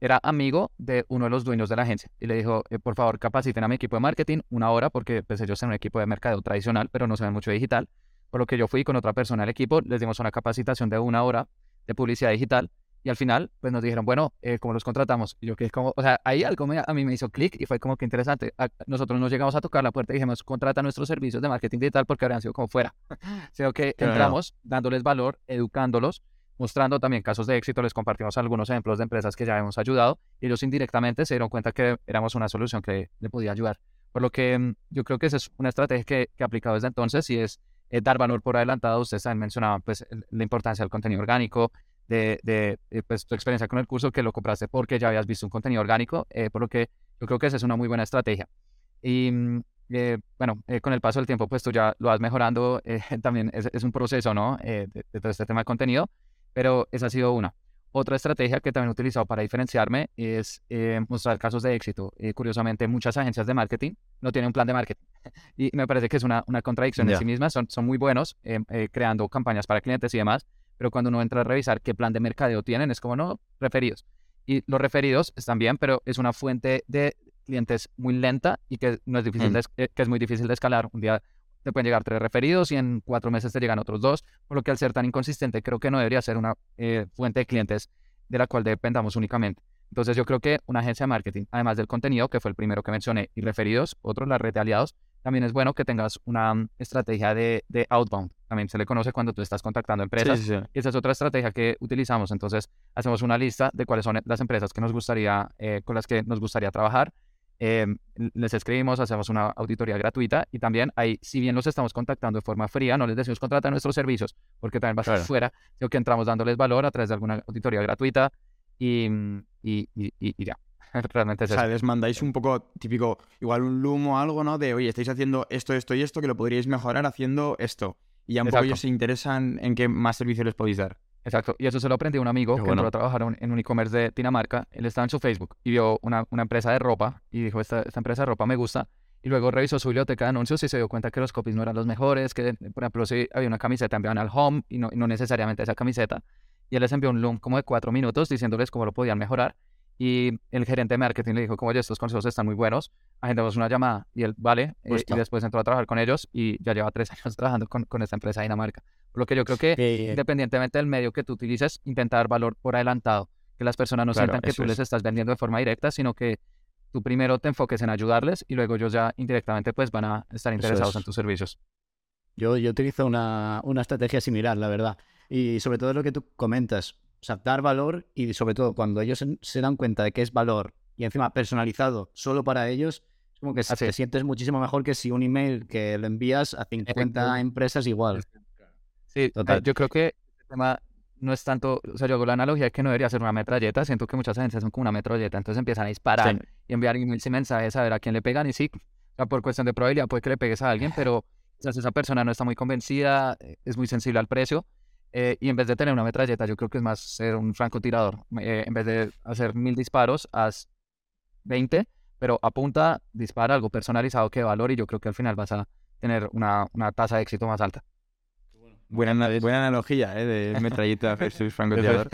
era amigo de uno de los dueños de la agencia y le dijo, por favor, capaciten a mi equipo de marketing una hora porque pues ellos son un equipo de mercado tradicional, pero no saben mucho digital por lo que yo fui con otra persona al equipo, les dimos una capacitación de una hora de publicidad digital y al final pues nos dijeron, bueno, eh, ¿cómo los contratamos? Y yo que es como, o sea, ahí algo a mí me hizo clic y fue como que interesante. nosotros nos llegamos a tocar la puerta y dijimos, contrata nuestros servicios de marketing digital porque habrían sido como fuera. Sino que entramos dándoles valor, educándolos, mostrando también casos de éxito, les compartimos algunos ejemplos de empresas que ya hemos ayudado y ellos indirectamente se dieron cuenta que éramos una solución que le podía ayudar. Por lo que mm, yo creo que esa es una estrategia que, que he aplicado desde entonces y es eh, dar valor por adelantado. Ustedes también mencionaban pues, la importancia del contenido orgánico, de, de, eh, pues, tu experiencia con el curso, que lo compraste porque ya habías visto un contenido orgánico, eh, por lo que yo creo que esa es una muy buena estrategia. Y mm, bueno, con el paso del tiempo, pues tú ya lo vas mejorando, también es, es, un proceso, ¿no? de, todo este tema de contenido, pero esa ha sido una. Otra estrategia que también he utilizado para diferenciarme es eh, mostrar casos de éxito. Eh, curiosamente, muchas agencias de marketing no tienen un plan de marketing. y me parece que es una, una contradicción en sí misma. Son, son muy buenos eh, creando campañas para clientes y demás, pero cuando uno entra a revisar qué plan de mercadeo tienen, es como, no, referidos. Y los referidos están bien, pero es una fuente de clientes muy lenta y que, no es, difícil mm. que es muy difícil de escalar. Un día te pueden llegar tres referidos y en cuatro meses te llegan otros dos, por lo que al ser tan inconsistente creo que no debería ser una eh, fuente de clientes de la cual dependamos únicamente. Entonces yo creo que una agencia de marketing, además del contenido, que fue el primero que mencioné, y referidos, otro, la red de aliados, también es bueno que tengas una mm, estrategia de, de outbound. También se le conoce cuando tú estás contactando empresas. Y esa es otra estrategia que utilizamos. Entonces hacemos una lista de cuáles son las empresas que nos gustaría, eh, con las que nos gustaría trabajar em, les escribimos, hacemos una auditoría gratuita y también ahí, si bien los estamos contactando de forma fría, no les decimos contratar nuestros servicios, porque también va a estar fuera, sino que entramos dándoles valor a través de alguna auditoría gratuita y, y, y, y ya. Realmente es O sea, eso. les mandáis un poco típico, igual un loom o algo, ¿no? De, oye, estáis haciendo esto, esto y esto, que lo podríais mejorar haciendo esto. Y ya un poco ellos se interesan en qué más servicios les podéis dar. Exacto. Y eso se lo aprendí a un amigo Qué que bueno. entró a trabajar un- en un e-commerce de Dinamarca. Él estaba en su Facebook y vio una, una empresa de ropa y dijo, esta, esta empresa de ropa me gusta. Y luego revisó su biblioteca de anuncios y se dio cuenta que los copies no eran los mejores, que por ejemplo si había una camiseta enviaban al home y no, y no necesariamente esa camiseta. Y él les envió un loom como de cuatro minutos diciéndoles cómo lo podían mejorar. Y el gerente de marketing le dijo, como oye, estos consejos están muy buenos, agendamos una llamada. Y él, vale, eh, y después entró a trabajar con ellos y ya lleva tres años trabajando con, con esta empresa de Dinamarca. Por lo que yo creo que Que- independientemente del medio que tú utilices, intentar valor por adelantado, que las personas no Claro, sientan que tú es. les estás vendiendo de forma directa, sino que tú primero te enfoques en ayudarles y luego ellos ya indirectamente pues van a estar interesados es. en tus servicios. Yo, yo utilizo una, una estrategia similar, la verdad. Y sobre todo lo que tú comentas, o sea, dar valor y sobre todo cuando ellos se, dan cuenta de que es valor y encima personalizado solo para ellos, es como que Así te es. sientes muchísimo mejor que si un email que lo envías a 50 Exacto. empresas igual. Sí, eh, Total. yo creo que el tema no es tanto, o sea, yo hago la analogía de que no debería ser una metralleta, siento que muchas agencias son como una metralleta, entonces empiezan a disparar Sí. y enviar emails y mensajes a ver a quién le pegan y sí, o sea, por cuestión de probabilidad puede que le pegues a alguien, pero quizás esa persona no está muy convencida, eh, es muy sensible al precio eh, y en vez de tener una metralleta yo creo que es más ser un francotirador, eh, en vez de hacer mil disparos, haz 20, pero apunta, dispara algo personalizado que valor y yo creo que al final vas a tener una, una tasa de éxito más alta. Buena, buena analogía, ¿eh? De metralleta versus francotirador.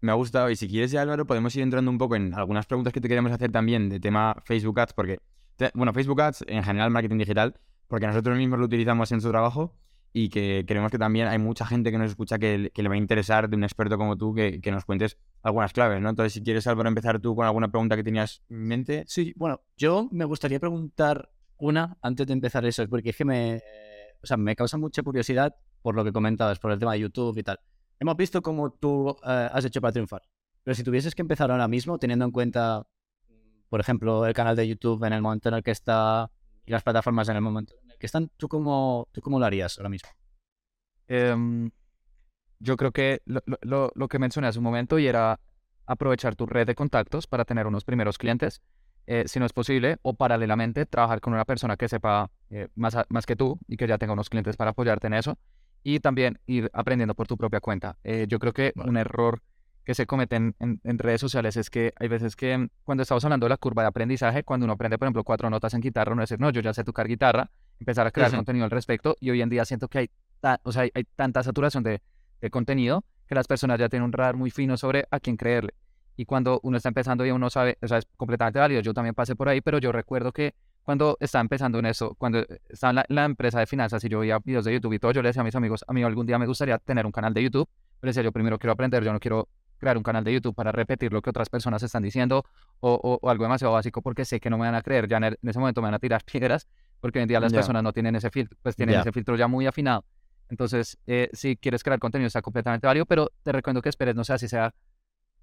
Me ha gustado. Y si quieres ya, Álvaro, podemos ir entrando un poco en algunas preguntas que te queremos hacer también de tema Facebook Ads, porque, te- bueno, Facebook Ads, en general, marketing digital, porque nosotros mismos lo utilizamos en su trabajo y que creemos que también hay mucha gente que nos escucha que, le- va a interesar de un experto como tú que, que nos cuentes algunas claves, ¿no? Entonces, si quieres, Álvaro, empezar tú con alguna pregunta que tenías en mente. Sí, bueno, yo me gustaría preguntar una antes de empezar eso, porque es que me, o sea, me causa mucha curiosidad por lo que comentabas, por el tema de YouTube y tal. Hemos visto cómo tú eh, has hecho para triunfar, pero si tuvieses que empezar ahora mismo, teniendo en cuenta, por ejemplo, el canal de YouTube en el momento en el que está y las plataformas en el momento que están, ¿tú cómo, tú cómo lo harías ahora mismo? Em, yo creo que lo, lo- lo- que mencioné hace un momento y era aprovechar tu red de contactos para tener unos primeros clientes, eh, si no es posible, o paralelamente trabajar con una persona que sepa eh, más, más que tú y que ya tenga unos clientes para apoyarte en eso, y también ir aprendiendo por tu propia cuenta. Eh, yo creo que Vale. un error que se comete en, en- redes sociales es que hay veces que mm, cuando estamos hablando de la curva de aprendizaje, cuando uno aprende, por ejemplo, cuatro notas en guitarra, uno decir, no, yo ya sé tocar guitarra, empezar a crear contenido al respecto, y hoy en día siento que hay, o sea, hay, hay tanta saturación de, de contenido que las personas ya tienen un radar muy fino sobre a quién creerle. Y cuando uno está empezando y uno sabe, o sea, es completamente válido, yo también pasé por ahí, pero yo recuerdo que cuando estaba empezando en eso, cuando estaba en la, la empresa de finanzas y yo veía videos de YouTube y todo, yo le decía a mis amigos, a mí algún día me gustaría tener un canal de YouTube, pero decía, yo primero quiero aprender, yo no quiero crear un canal de YouTube para repetir lo que otras personas están diciendo o, o- o algo demasiado básico porque sé que no me van a creer, ya en, el- en ese momento me van a tirar piedras porque hoy en día las Ya. personas no tienen ese filtro, pues tienen Ya. ese filtro ya muy afinado. Entonces, eh, si quieres crear contenido está completamente válido, pero te recomiendo que esperes, no sé si sea,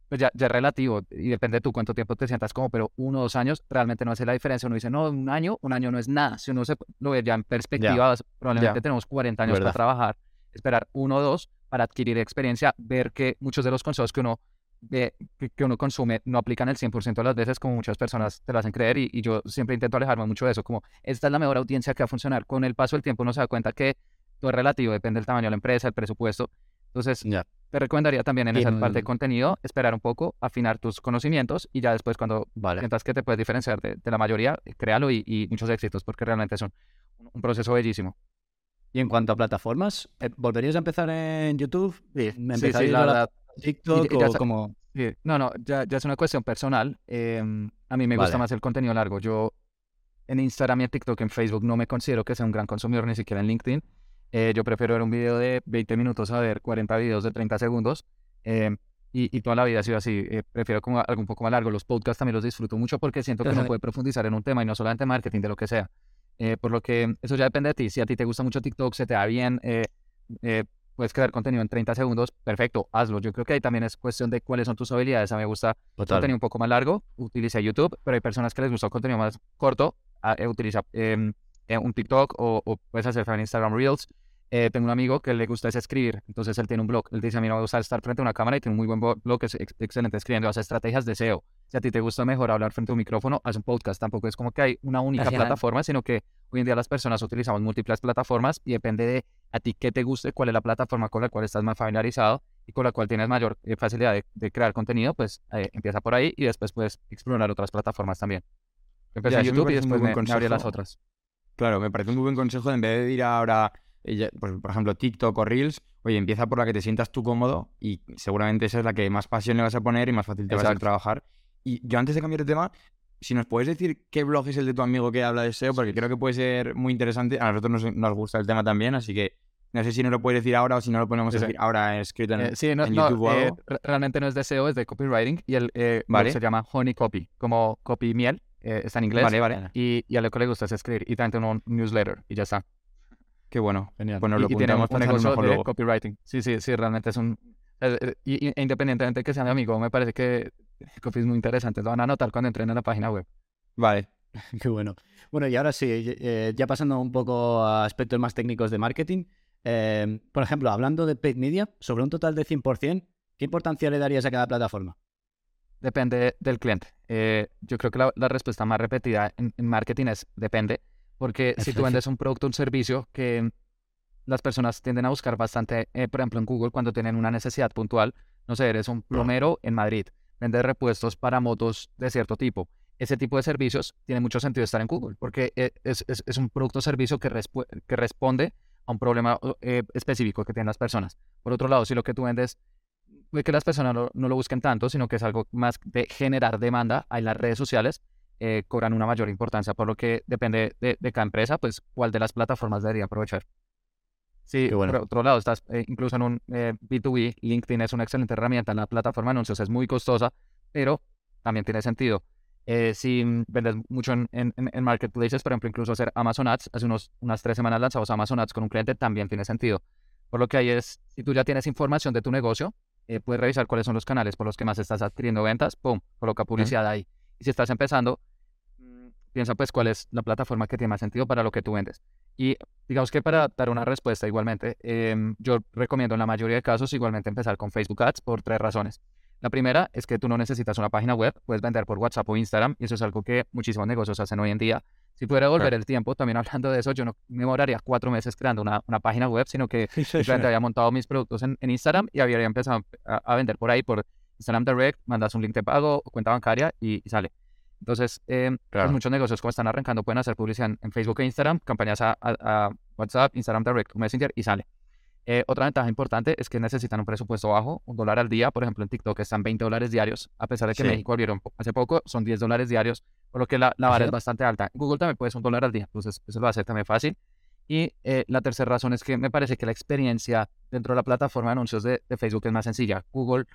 pues ya, ya es relativo y depende de tú cuánto tiempo te sientas como, pero uno o dos años realmente no hace la diferencia. Uno dice, no, un año, un año no es nada. Si uno se lo ve ya en perspectiva, vas- probablemente tenemos 40 años Verdad. para trabajar, esperar uno o dos para adquirir experiencia, ver que muchos de los consejos que uno ve, que, uno consume no aplican el 100% de las veces como muchas personas te lo hacen creer y, y yo siempre intento alejarme mucho de eso, como esta es la mejor audiencia que va a funcionar. Con el paso del tiempo uno se da cuenta que todo es relativo, depende del tamaño de la empresa, el presupuesto. Entonces, Ya. te recomendaría también en esa parte de contenido esperar un poco, afinar tus conocimientos y ya después cuando Vale. sientas que te puedes diferenciar de, de la mayoría, eh, créalo y, y muchos éxitos porque realmente es un, proceso bellísimo. Y en cuanto a plataformas, eh, ¿volverías a empezar en YouTube? Sí, ¿Me sí, empezarías la a verdad. TikTok o como...? Sí, No, no, ya, ya es una cuestión personal. em, a mí me gusta Vale. más el contenido largo. Yo en Instagram y en TikTok, en Facebook, no me considero que sea un gran consumidor, ni siquiera en LinkedIn. Eh, yo prefiero ver un video de 20 minutos a ver 40 videos de 30 segundos. em, y, y toda la vida ha sido así. eh, prefiero como algo un poco más largo. Los podcasts también los disfruto mucho porque siento que uno puede profundizar en un tema y no solamente marketing, de lo que sea. Eh, por lo que eso ya depende de ti. Si a ti te gusta mucho TikTok, se te da bien, eh, eh, puedes crear contenido en 30 segundos, perfecto, hazlo. Yo creo que ahí también es cuestión de cuáles son tus habilidades. A mí me gusta Total. contenido un poco más largo, utiliza YouTube, pero hay personas que les gusta contenido más corto, ah, eh, utiliza em, eh, un TikTok o, o puedes hacer Instagram Reels. Eh, tengo un amigo que le gusta es escribir, entonces él tiene un blog. Él dice, a mí no me gusta estar frente a una cámara y tiene un muy buen blog, es ex- excelente escribiendo, hace estrategias de SEO. Si a ti te gusta mejor hablar frente a un micrófono, haz un podcast. Tampoco es como que hay una única plataforma, sino que hoy en día las personas utilizamos múltiples plataformas y depende de a ti qué te guste, cuál es la plataforma con la cual estás más familiarizado y con la cual tienes mayor eh, facilidad de, de crear contenido, pues eh, empieza por ahí y después puedes explorar otras plataformas también. Empecé en YouTube y después buen me, me abrí las otras. Claro, me parece un muy buen consejo en vez de ir ahora, pues, por ejemplo, TikTok o Reels, oye, empieza por la que te sientas tú cómodo y seguramente esa es la que más pasión le vas a poner y más fácil te va a ser Exacto. trabajar. Y yo antes de cambiar de tema, si nos puedes decir qué blog es el de tu amigo que habla de SEO, porque creo que puede ser muy interesante. A nosotros nos, nos gusta el tema también, así que no sé si nos lo puedes decir ahora o si no lo ponemos Sí, decir ahora escrito en, Eh, sí, no, en no, YouTube o eh, algo. re- realmente no es de SEO, es de copywriting y el eh, blog Vale. se llama Honey Copy, como copy miel, eh, está en inglés. Vale, vale. Y, y a lo que le gusta es escribir y también tiene un newsletter y ya está. Qué bueno. Genial. Bueno, lo y, y tiene un, negocio de luego. copywriting. Sí, sí, sí, realmente es un... eh, eh, y, y- e independientemente de que sea mi amigo, me parece que Copy es muy interesante. Lo van a notar cuando entren a la página web. Vale. Qué bueno. Bueno, y ahora sí, eh, ya pasando un poco a aspectos más técnicos de marketing. eh, por ejemplo, hablando de paid media, sobre un total de 100%, ¿qué importancia le darías a cada plataforma? Depende del cliente. Eh, yo creo que la, la respuesta más repetida en, en marketing es depende, porque si tú vendes un producto un servicio que las personas tienden a buscar bastante, eh, por ejemplo, en Google, cuando tienen una necesidad puntual, no sé, eres un plomero en Madrid, vendes repuestos para motos de cierto tipo. Ese tipo de servicios tiene mucho sentido estar en Google, porque eh, es, es- es un producto o servicio que, responde a un problema eh, específico que tienen las personas. Por otro lado, si lo que tú vendes puede que las personas no, no lo busquen tanto, sino que es algo más de generar demanda en las redes sociales, eh, cobran una mayor importancia, por lo que depende de, de cada empresa, pues cuál de las plataformas debería aprovechar. Sí, bueno. por otro lado, estás eh, incluso en un eh, B2B, LinkedIn es una excelente herramienta, la plataforma de anuncios es muy costosa, pero también tiene sentido. Eh, si vendes mucho en, en- en- marketplaces, por ejemplo, incluso hacer Amazon Ads, hace unos, unas tres semanas lanzamos Amazon Ads con un cliente, también tiene sentido. Por lo que ahí es, si tú ya tienes información de tu negocio, eh, puedes revisar cuáles son los canales por los que más estás adquiriendo ventas, pum, coloca publicidad ahí. Y si estás empezando, piensa pues cuál es la plataforma que tiene más sentido para lo que tú vendes. Y digamos que para dar una respuesta igualmente, em, yo recomiendo en la mayoría de casos igualmente empezar con Facebook Ads por tres razones. La primera es que tú no necesitas una página web, puedes vender por WhatsApp o Instagram, y eso es algo que muchísimos negocios hacen hoy en día. Si pudiera devolver el tiempo, también hablando de eso, yo no me demoraría cuatro meses creando una, una página web, sino que simplemente había montado mis productos en, en Instagram y había empezado a, a vender por ahí por Instagram Direct, mandas un link de pago, cuenta bancaria y, y sale. Entonces, eh, pues muchos negocios como están arrancando pueden hacer publicidad en, en Facebook e Instagram, campañas a, a- a WhatsApp, Instagram Direct Messenger y sale. Eh, otra ventaja importante es que necesitan un presupuesto bajo, un dólar al día. Por ejemplo, en TikTok están 20 dólares diarios, a pesar de que Sí. México abrieron hace poco, son 10 dólares diarios, por lo que la, la vara es bastante alta. Google también puedes un dólar al día, entonces eso lo hace también fácil. Y eh, la tercera razón es que me parece que la experiencia dentro de la plataforma de anuncios de, de Facebook es más sencilla. Google,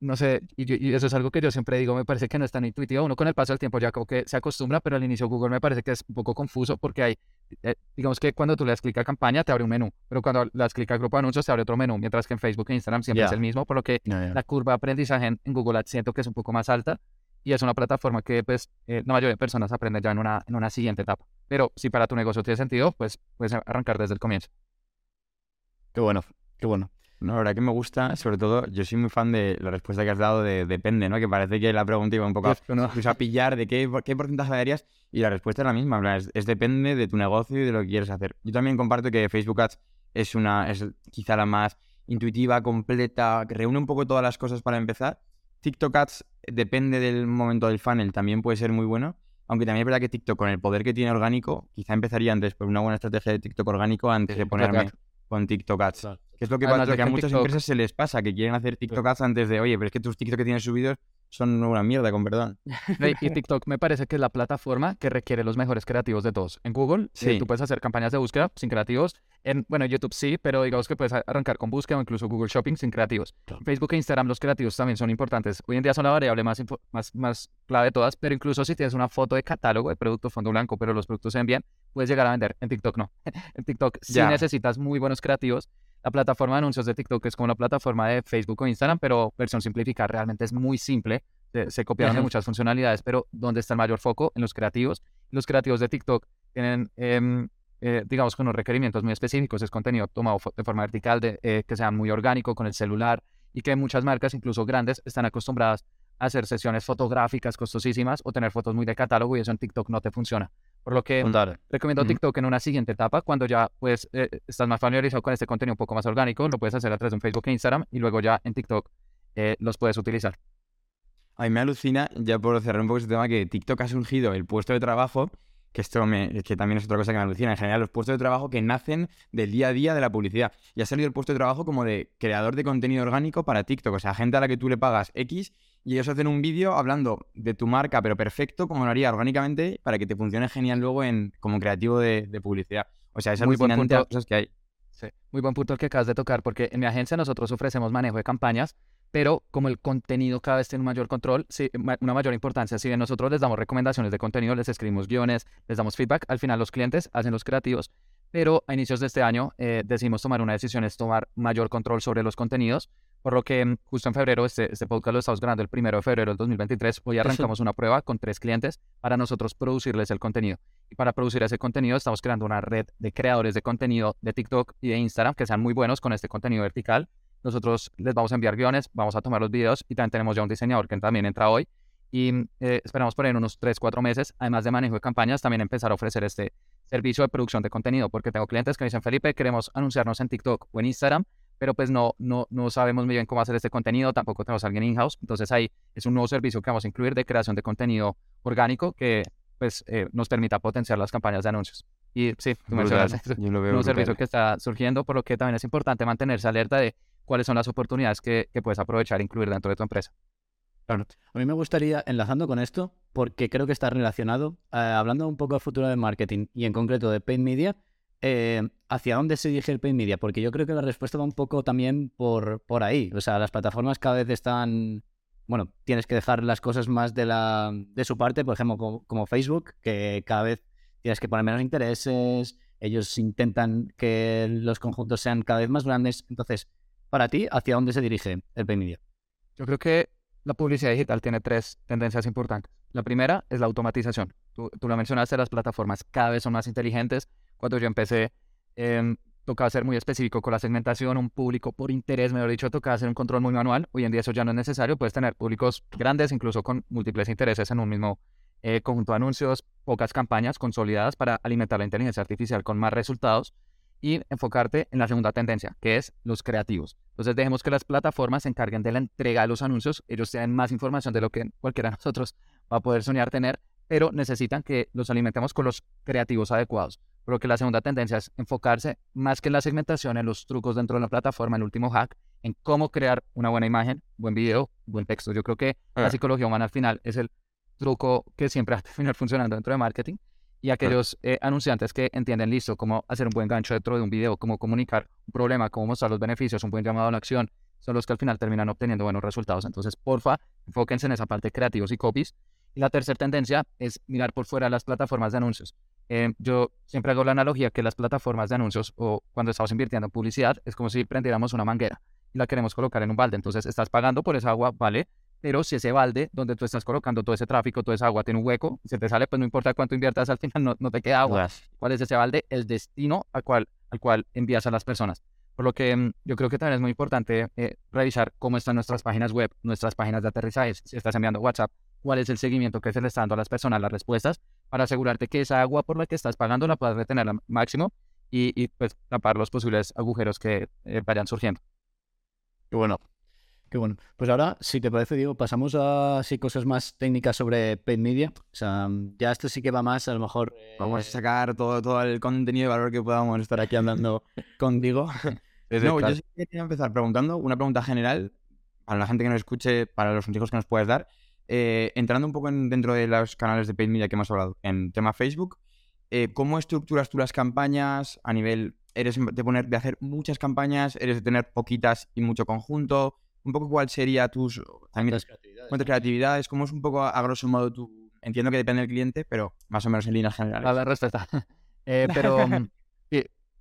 no sé, y, yo- y eso es algo que yo siempre digo, me parece que no es tan intuitivo. Uno con el paso del tiempo ya como que se acostumbra, pero al inicio Google me parece que es un poco confuso porque hay, eh, digamos que cuando tú le das clic a campaña te abre un menú, pero cuando le das clic a grupo de anuncios te abre otro menú, mientras que en Facebook e Instagram siempre es el mismo, por lo que la curva de aprendizaje en, en Google Ads siento que es un poco más alta y es una plataforma que pues eh, la mayoría de personas aprenden ya en una, en una siguiente etapa. Pero si para tu negocio tiene sentido, pues puedes arrancar desde el comienzo. Qué bueno, qué bueno. No, la verdad que me gusta, sobre todo, yo soy muy fan de la respuesta que has dado de depende, ¿no? Que parece que la pregunta iba un poco a, pillar de qué, qué porcentaje darías y la respuesta es la misma, es, es depende de tu negocio y de lo que quieres hacer. Yo también comparto que Facebook Ads es una es quizá la más intuitiva, completa, que reúne un poco todas las cosas para empezar. TikTok Ads depende del momento del funnel, también puede ser muy bueno, aunque también es verdad que TikTok con el poder que tiene orgánico, quizá empezaría antes por una buena estrategia de TikTok orgánico antes de ponerme con TikTok Ads. Que es lo que, Además lo que a muchas TikTok- empresas se les pasa, que quieren hacer TikTok ads antes de, oye, pero es que tus TikTok que tienes subidos son una mierda, con perdón. Y TikTok me parece que es la plataforma que requiere los mejores creativos de todos. En Google, eh, Sí. tú puedes hacer campañas de búsqueda sin creativos. En, bueno, YouTube sí, pero digamos que puedes arrancar con búsqueda o incluso Google Shopping sin creativos. Facebook e Instagram, los creativos también son importantes. Hoy en día son la variable más, más, más clave de todas, pero incluso si tienes una foto de catálogo de producto fondo blanco, pero los productos se bien, puedes llegar a vender. En TikTok no. en TikTok sí Ya. necesitas muy buenos creativos. La plataforma de anuncios de TikTok es como la plataforma de Facebook o Instagram, pero versión simplificada. Realmente es muy simple. Se, copiaron de muchas funcionalidades, pero ¿dónde está el mayor foco? En los creativos. Los creativos de TikTok tienen, em, eh, digamos, unos requerimientos muy específicos. Es contenido tomado de forma vertical, de, eh, que sea muy orgánico con el celular y que muchas marcas, incluso grandes, están acostumbradas a hacer sesiones fotográficas costosísimas o tener fotos muy de catálogo y eso en TikTok no te funciona. Por lo que recomiendo TikTok en una siguiente etapa, cuando ya pues eh, estás más familiarizado con este contenido un poco más orgánico, lo puedes hacer a través de un Facebook e Instagram y luego ya en TikTok los puedes utilizar. A mí me alucina, ya por cerrar un poco este tema, que TikTok ha surgido el puesto de trabajo que esto me, que también es otra cosa que me alucina. En general, los puestos de trabajo que nacen del día a día de la publicidad. Y ha salido el puesto de trabajo como de creador de contenido orgánico para TikTok. O sea, gente a la que tú le pagas X y ellos hacen un vídeo hablando de tu marca, pero perfecto, como lo haría orgánicamente, para que te funcione genial luego en como creativo de, publicidad. O sea, es muy buen punto, cosas que hay. Sí, muy buen punto el que acabas de tocar, porque en mi agencia nosotros ofrecemos manejo de campañas pero como el contenido cada vez tiene un mayor control, una mayor importancia, si bien nosotros les damos recomendaciones de contenido, les escribimos guiones, les damos feedback, al final los clientes hacen los creativos, pero a inicios de este año eh, decidimos tomar una decisión, es tomar mayor control sobre los contenidos, por lo que mm, justo en febrero, este, este podcast lo estamos grabando el primero de febrero del 2023, hoy arrancamos una prueba con tres clientes para nosotros producirles el contenido. Y para producir ese contenido estamos creando una red de creadores de contenido de TikTok y de Instagram que sean muy buenos con este contenido vertical nosotros les vamos a enviar guiones, vamos a tomar los videos y también tenemos ya un diseñador que también entra hoy. Y eh, esperamos por en unos 3, 4 meses, además de manejo de campañas, también empezar a ofrecer este servicio de producción de contenido, porque tengo clientes que me dicen, Felipe, queremos anunciarnos en TikTok o en Instagram, pero pues no, no, no sabemos muy bien cómo hacer este contenido, tampoco tenemos a alguien in-house. Entonces ahí es un nuevo servicio que vamos a incluir de creación de contenido orgánico que pues eh, nos permita potenciar las campañas de anuncios. Y sí, tú mencionas, es un servicio que está surgiendo, por lo que también es importante mantenerse alerta de cuáles son las oportunidades que, puedes aprovechar e incluir dentro de tu empresa. Claro. A mí me gustaría, enlazando con esto, porque creo que está relacionado, eh, hablando un poco de futuro de marketing y en concreto de paid media, eh, ¿hacia dónde se dirige el paid media? Porque yo creo que la respuesta va un poco también por, por ahí. O sea, las plataformas cada vez están bueno, tienes que dejar las cosas más de, la, de su parte, por ejemplo, como, como, Facebook, que cada vez tienes que poner menos intereses, ellos intentan que los conjuntos sean cada vez más grandes. Entonces, para ti, ¿hacia dónde se dirige el pay media? Yo creo que la publicidad digital tiene tres tendencias importantes. La primera es la automatización. Tú, lo mencionaste, las plataformas cada vez son más inteligentes. Cuando yo empecé, eh, tocaba ser muy específico con la segmentación, un público por interés, mejor dicho, tocaba hacer un control muy manual. Hoy en día eso ya no es necesario. Puedes tener públicos grandes, incluso con múltiples intereses en un mismo eh, conjunto de anuncios, pocas campañas consolidadas para alimentar la inteligencia artificial con más resultados y enfocarte en la segunda tendencia, que es los creativos. Entonces dejemos que las plataformas se encarguen de la entrega de los anuncios, ellos tienen más información de lo que cualquiera de nosotros va a poder soñar tener, pero necesitan que los alimentemos con los creativos adecuados. Por lo que la segunda tendencia es enfocarse más que en la segmentación, en los trucos dentro de la plataforma, el último hack, en cómo crear una buena imagen, buen video, buen texto. Yo creo que la ah. psicología humana al final es el truco que siempre va a terminar funcionando dentro de marketing y aquellos eh, anunciantes que entienden listo cómo hacer un buen gancho dentro de un video, cómo comunicar un problema, cómo mostrar los beneficios, un buen llamado a la acción, son los que al final terminan obteniendo buenos resultados. Entonces, porfa, enfóquense en esa parte creativos y copies. Y la tercera tendencia es mirar por fuera las plataformas de anuncios. Eh, yo siempre hago la analogía que las plataformas de anuncios o cuando estamos invirtiendo en publicidad es como si prendiéramos una manguera y la queremos colocar en un balde. Entonces, estás pagando por esa agua, vale, pero si ese balde donde tú estás colocando todo ese tráfico, toda esa agua tiene un hueco, se te sale, pues no importa cuánto inviertas, al final no, no te queda agua. ¿Cuál es ese balde? El destino al cual, al cual envías a las personas. Por lo que mm, yo creo que también es muy importante eh, revisar cómo están nuestras páginas web, nuestras páginas de aterrizajes, si estás enviando WhatsApp, cuál es el seguimiento que se le está dando a las personas, las respuestas, para asegurarte que esa agua por la que estás pagando la puedas retener al máximo y, y pues tapar los posibles agujeros que eh, vayan surgiendo. Y bueno, Qué bueno. Pues ahora, si te parece, Diego, pasamos a cosas más técnicas sobre paid media. O sea, ya esto sí que va más, a lo mejor. Vamos a sacar todo, todo el contenido de valor que podamos estar aquí andando contigo. no, yo sí quería empezar preguntando una pregunta general para la gente que nos escuche, para los consejos que nos puedes dar. Eh, entrando un poco en, dentro de los canales de paid media que hemos hablado, en tema Facebook, eh, ¿cómo estructuras tú las campañas a nivel, eres de poner, de hacer muchas campañas, eres de tener poquitas y mucho conjunto? Un poco cuál sería tus también, creatividades, creatividades, cómo es un poco a, grosso modo tu... Entiendo que depende del cliente, pero más o menos en líneas generales. La respuesta. Eh, pero mm,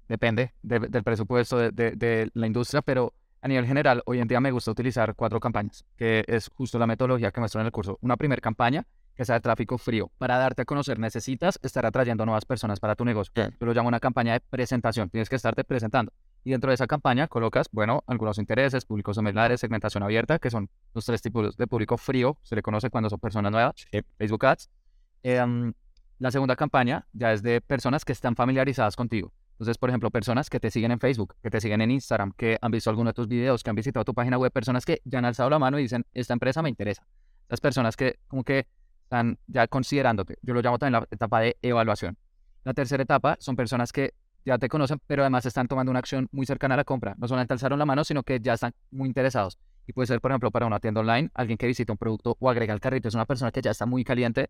depende del presupuesto de, de, la industria, pero a nivel general, hoy en día me gusta utilizar cuatro campañas, que es justo la metodología que muestro en el curso. Una primera campaña, que sea de tráfico frío. Para darte a conocer necesitas estar atrayendo nuevas personas para tu negocio. Yo lo llamo una campaña de presentación. Tienes que estarte presentando. Y dentro de esa campaña colocas, bueno, algunos intereses, públicos similares, segmentación abierta, que son los tres tipos de público frío. Se le conoce cuando son personas nuevas, Facebook Ads. Em, la segunda campaña ya es de personas que están familiarizadas contigo. Entonces, por ejemplo, personas que te siguen en Facebook, que te siguen en Instagram, que han visto alguno de tus videos, que han visitado tu página web, personas que ya han alzado la mano y dicen, esta empresa me interesa. Las personas que como que están ya considerándote. Yo lo llamo también la etapa de evaluación. La tercera etapa son personas que ya te conocen, pero además están tomando una acción muy cercana a la compra. No solamente alzaron la mano, sino que ya están muy interesados. Y puede ser, por ejemplo, para una tienda online, alguien que visita un producto o agrega al carrito, es una persona que ya está muy caliente.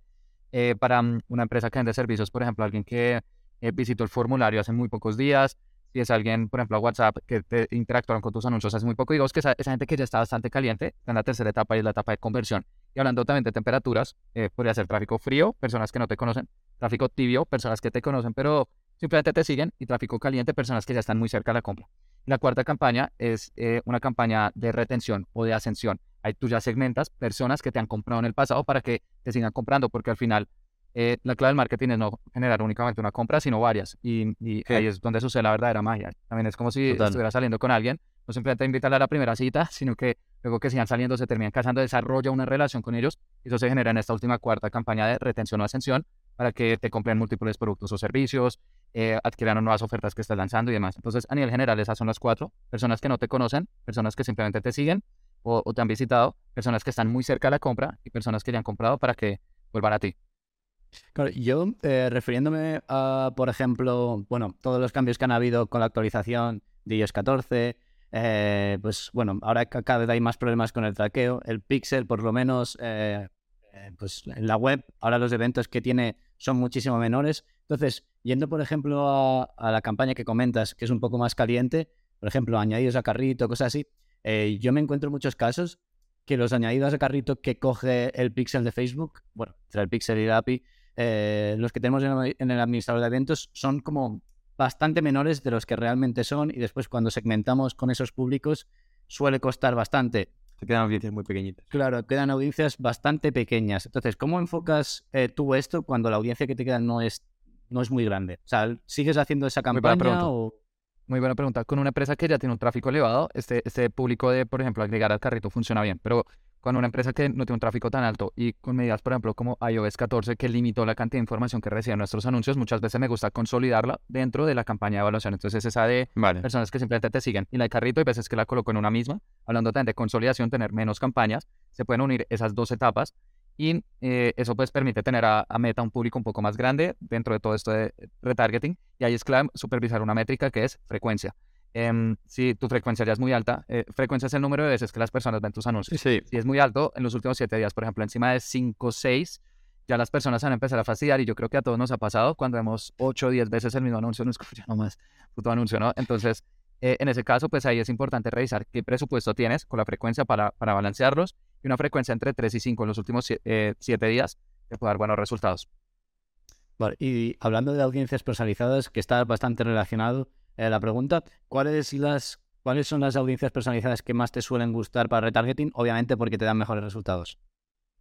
Eh, para mm, una empresa que vende servicios, por ejemplo, alguien que eh, visitó el formulario hace muy pocos días, si es alguien, por ejemplo, a WhatsApp, que te interactuaron con tus anuncios hace muy poco, digamos que esa, esa, gente que ya está bastante caliente, está en la tercera etapa y es la etapa de conversión. Y hablando también de temperaturas, eh, podría ser tráfico frío, personas que no te conocen, tráfico tibio, personas que te conocen, pero simplemente te siguen, y tráfico caliente, personas que ya están muy cerca de la compra. La cuarta campaña es eh, una campaña de retención o de ascensión. Ahí tú ya segmentas personas que te han comprado en el pasado para que te sigan comprando, porque al final eh, la clave del marketing es no generar únicamente una compra, sino varias. Y, ahí es donde sucede la verdadera magia. También es como si estuviera saliendo con alguien, no simplemente invitarle a la primera cita, sino que luego que sigan saliendo, se terminan casando, desarrolla una relación con ellos. Y eso se genera en esta última cuarta campaña de retención o ascensión para que te compren múltiples productos o servicios, eh, adquieran nuevas ofertas que estás lanzando y demás. Entonces, a nivel general, esas son las cuatro. Personas que no te conocen, personas que simplemente te siguen o, o te han visitado, personas que están muy cerca de la compra y personas que ya han comprado para que vuelvan a ti. Claro, yo eh, refiriéndome a, por ejemplo, bueno, todos los cambios que han habido con la actualización de iOS 14, eh, pues bueno, ahora cada vez hay más problemas con el traqueo. El Pixel, por lo menos, eh, pues en la web, ahora los eventos que tiene son muchísimo menores. Entonces, yendo, por ejemplo, a, a la campaña que comentas, que es un poco más caliente, por ejemplo, añadidos a carrito, cosas así, yo me encuentro muchos casos que los añadidos a carrito que coge el Pixel de Facebook, bueno, entre el Pixel y la API, eh, los que tenemos en el administrador de eventos son como bastante menores de los que realmente son y después cuando segmentamos con esos públicos suele costar bastante. Se quedan audiencias muy pequeñitas. Claro, quedan audiencias bastante pequeñas. Entonces, ¿cómo enfocas eh, tú esto cuando la audiencia que te queda no es, no es muy grande? O sea, ¿sigues haciendo esa campaña o...? Muy buena pregunta. Con una empresa que ya tiene un tráfico elevado, este, este público de, por ejemplo, agregar al carrito funciona bien. Pero con una empresa que no tiene un tráfico tan alto y con medidas, por ejemplo, como iOS 14, que limitó la cantidad de información que reciben nuestros anuncios, muchas veces me gusta consolidarla dentro de la campaña de evaluación. Entonces, esa de personas que simplemente te siguen y la de carrito, y veces que la coloco en una misma. Hablando también de consolidación, tener menos campañas, se pueden unir esas dos etapas y eh, eso pues permite tener a, a, Meta un público un poco más grande dentro de todo esto de retargeting. Y ahí es clave supervisar una métrica que es frecuencia. Em, si tu frecuencia ya es muy alta, eh, frecuencia es el número de veces que las personas ven tus anuncios. Si es muy alto, en los últimos siete días, por ejemplo, encima de 5 o 6, ya las personas van a empezar a fastidiar y yo creo que a todos nos ha pasado cuando vemos 8 o 10 veces el mismo anuncio, no es como ya nomás puto anuncio, ¿no? Entonces, eh, en ese caso, pues ahí es importante revisar qué presupuesto tienes con la frecuencia para, para balancearlos y una frecuencia entre 3 y 5 en los últimos 7 eh, días que puede dar buenos resultados. Vale, y hablando de audiencias personalizadas, que está bastante relacionado, eh, la pregunta, ¿cuáles, las, ¿cuáles son las audiencias personalizadas que más te suelen gustar para retargeting? Obviamente porque te dan mejores resultados.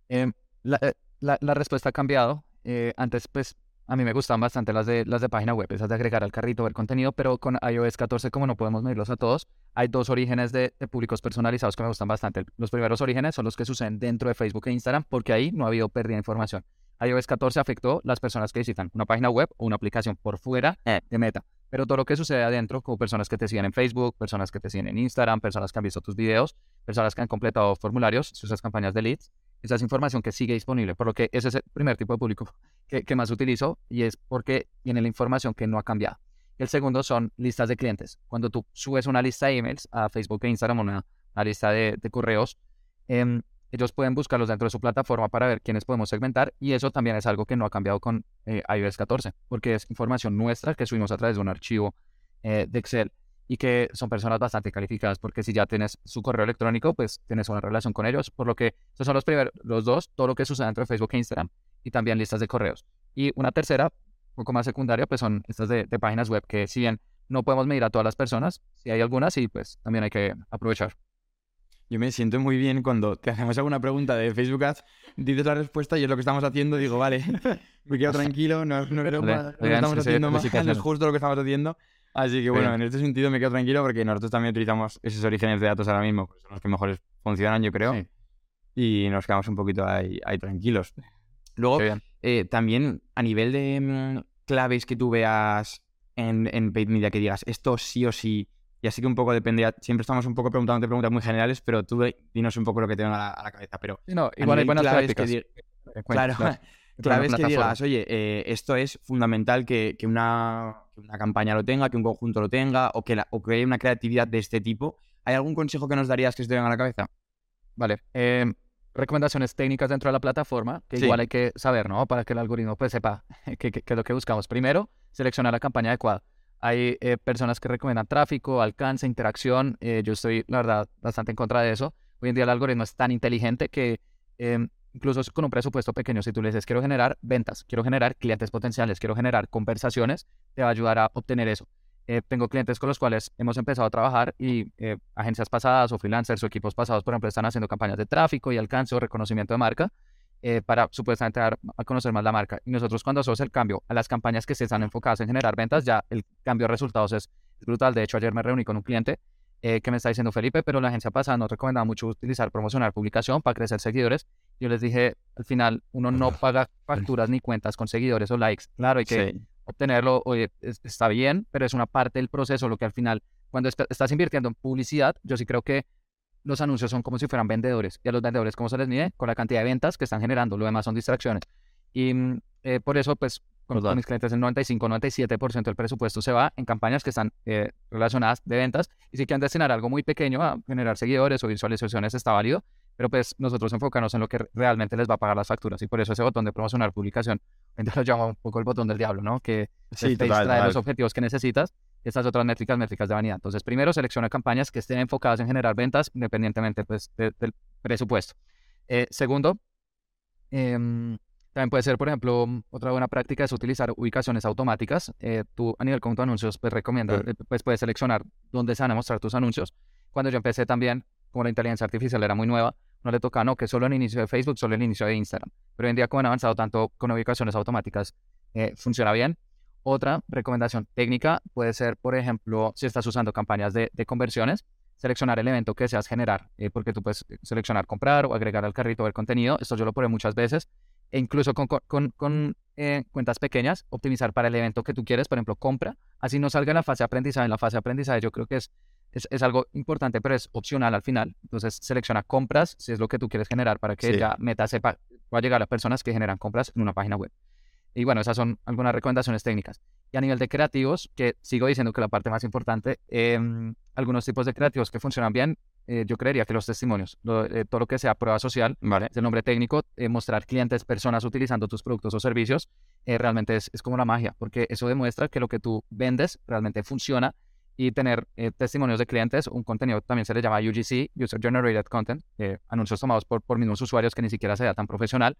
Em, eh, la, la, respuesta ha cambiado. Eh, antes, pues, a mí me gustan bastante las de, las de página web, esas de agregar al carrito, ver contenido, pero con iOS 14, como no podemos medirlos a todos, hay dos orígenes de, de, públicos personalizados que me gustan bastante. Los primeros orígenes son los que suceden dentro de Facebook e Instagram, porque ahí no ha habido pérdida de información iOS 14 afectó las personas que visitan una página web o una aplicación por fuera eh. de Meta. Pero todo lo que sucede adentro, como personas que te siguen en Facebook, personas que te siguen en Instagram, personas que han visto tus videos, personas que han completado formularios, sus campañas de leads, esa es información que sigue disponible. Por lo que ese es el primer tipo de público que, que más utilizo y es porque tiene la información que no ha cambiado. El segundo son listas de clientes. Cuando tú subes una lista de emails a Facebook e Instagram, una, una lista de, correos, eh, ellos pueden buscarlos dentro de su plataforma para ver quiénes podemos segmentar y eso también es algo que no ha cambiado con eh, iOS 14 porque es información nuestra que subimos a través de un archivo eh, de Excel y que son personas bastante calificadas porque si ya tienes su correo electrónico pues tienes una relación con ellos por lo que esos son los primeros los dos todo lo que sucede dentro de Facebook e Instagram y también listas de correos y una tercera un poco más secundaria pues son estas de, de páginas web que si bien no podemos medir a todas las personas. Si hay algunas, sí, pues también hay que aprovechar. Yo me siento muy bien cuando te hacemos alguna pregunta de Facebook Ads, dices la respuesta y es lo que estamos haciendo. Digo, vale, me quedo tranquilo, no, no, no, no estamos haciendo más, es justo lo que estamos haciendo. Así que bueno, en este sentido me quedo tranquilo porque nosotros también utilizamos esos orígenes de datos ahora mismo, pues son los que mejores funcionan, yo creo. Y nos quedamos un poquito ahí, ahí tranquilos. Luego, eh, también a nivel de mm, claves que tú veas en, en paid media que digas esto sí o sí, y así que un poco depende, siempre estamos un poco preguntando preguntas muy generales, pero tú dinos un poco lo que te venga a la, cabeza. Pero no, igual hay buenas prácticas. Que claro, claves que digas, oye, eh, esto es fundamental que, que, una, una, campaña lo tenga, que un conjunto lo tenga, o que, la, o que haya una creatividad de este tipo. ¿Hay algún consejo que nos darías que se te venga a la cabeza? Vale. Eh, recomendaciones técnicas dentro de la plataforma, que igual hay que saber, ¿no? Para que el algoritmo pues sepa qué es lo que buscamos. Primero, seleccionar la campaña adecuada. Hay eh, personas que recomiendan tráfico, alcance, interacción. Eh, yo estoy, la verdad, bastante en contra de eso. Hoy en día el algoritmo es tan inteligente que em, incluso con un presupuesto pequeño, si tú le dices, quiero generar ventas, quiero generar clientes potenciales, quiero generar conversaciones, te va a ayudar a obtener eso. Eh, tengo clientes con los cuales hemos empezado a trabajar y eh, agencias pasadas o freelancers o equipos pasados, por ejemplo, están haciendo campañas de tráfico y alcance o reconocimiento de marca eh, para supuestamente dar a conocer más la marca. Y nosotros cuando hacemos el cambio a las campañas que se están enfocadas en generar ventas, ya el cambio de resultados es, brutal. De hecho, ayer me reuní con un cliente que me está diciendo, Felipe, pero la agencia pasada nos recomendaba mucho utilizar promocionar publicación para crecer seguidores. Yo les dije, al final, uno no paga facturas ni cuentas con seguidores o likes. Claro, hay que obtenerlo, oye, está bien, pero es una parte del proceso, lo que al final, cuando estás invirtiendo en publicidad, yo sí creo que los anuncios son como si fueran vendedores. Y a los vendedores, ¿cómo se les mide? Con la cantidad de ventas que están generando. Lo demás son distracciones. Y mm, eh, por eso, pues, con, mis clientes, el 95-97% del presupuesto se va en campañas que están eh, relacionadas de ventas. Y si quieren destinar algo muy pequeño a generar seguidores o visualizaciones, está válido. Pero pues nosotros enfocamos en lo que realmente les va a pagar las facturas y por eso ese botón de promocionar publicación, entonces lo llama un poco el botón del diablo, ¿no? Que sí, te distrae los objetivos que necesitas y estas otras métricas, métricas de vanidad. Entonces, primero selecciona campañas que estén enfocadas en generar ventas independientemente pues, del presupuesto. Eh, segundo, em, también puede ser, por ejemplo, otra buena práctica es utilizar ubicaciones automáticas. Eh, tú a nivel con tu anuncios, pues recomienda, pues puedes seleccionar dónde se van a mostrar tus anuncios. Cuando yo empecé también, como la inteligencia artificial era muy nueva, no le toca, no, que solo el inicio de Facebook, solo el inicio de Instagram. Pero hoy en día, como han avanzado tanto con ubicaciones automáticas, eh, funciona bien. Otra recomendación técnica puede ser, por ejemplo, si estás usando campañas de, conversiones, seleccionar el evento que deseas generar, eh, porque tú puedes seleccionar comprar o agregar al carrito el contenido. Esto yo lo probé muchas veces. E incluso con, con, con eh, cuentas pequeñas, optimizar para el evento que tú quieres, por ejemplo, compra. Así no salga en la fase de aprendizaje. En la fase de aprendizaje yo creo que es es, algo importante, pero es opcional al final. Entonces selecciona compras si es lo que tú quieres generar para que ya Meta sepa, va a llegar a personas que generan compras en una página web. Y bueno, esas son algunas recomendaciones técnicas. Y a nivel de creativos, que sigo diciendo que la parte más importante, em, algunos tipos de creativos que funcionan bien, eh, yo creería que los testimonios, eh, todo lo que sea prueba social, vale. es el nombre técnico, eh, mostrar clientes, personas utilizando tus productos o servicios, realmente es, es como la magia, porque eso demuestra que lo que tú vendes realmente funciona y tener eh, testimonios de clientes, un contenido también se le llama UGC, User Generated Content, eh, anuncios tomados por, por mismos usuarios que ni siquiera sea tan profesional.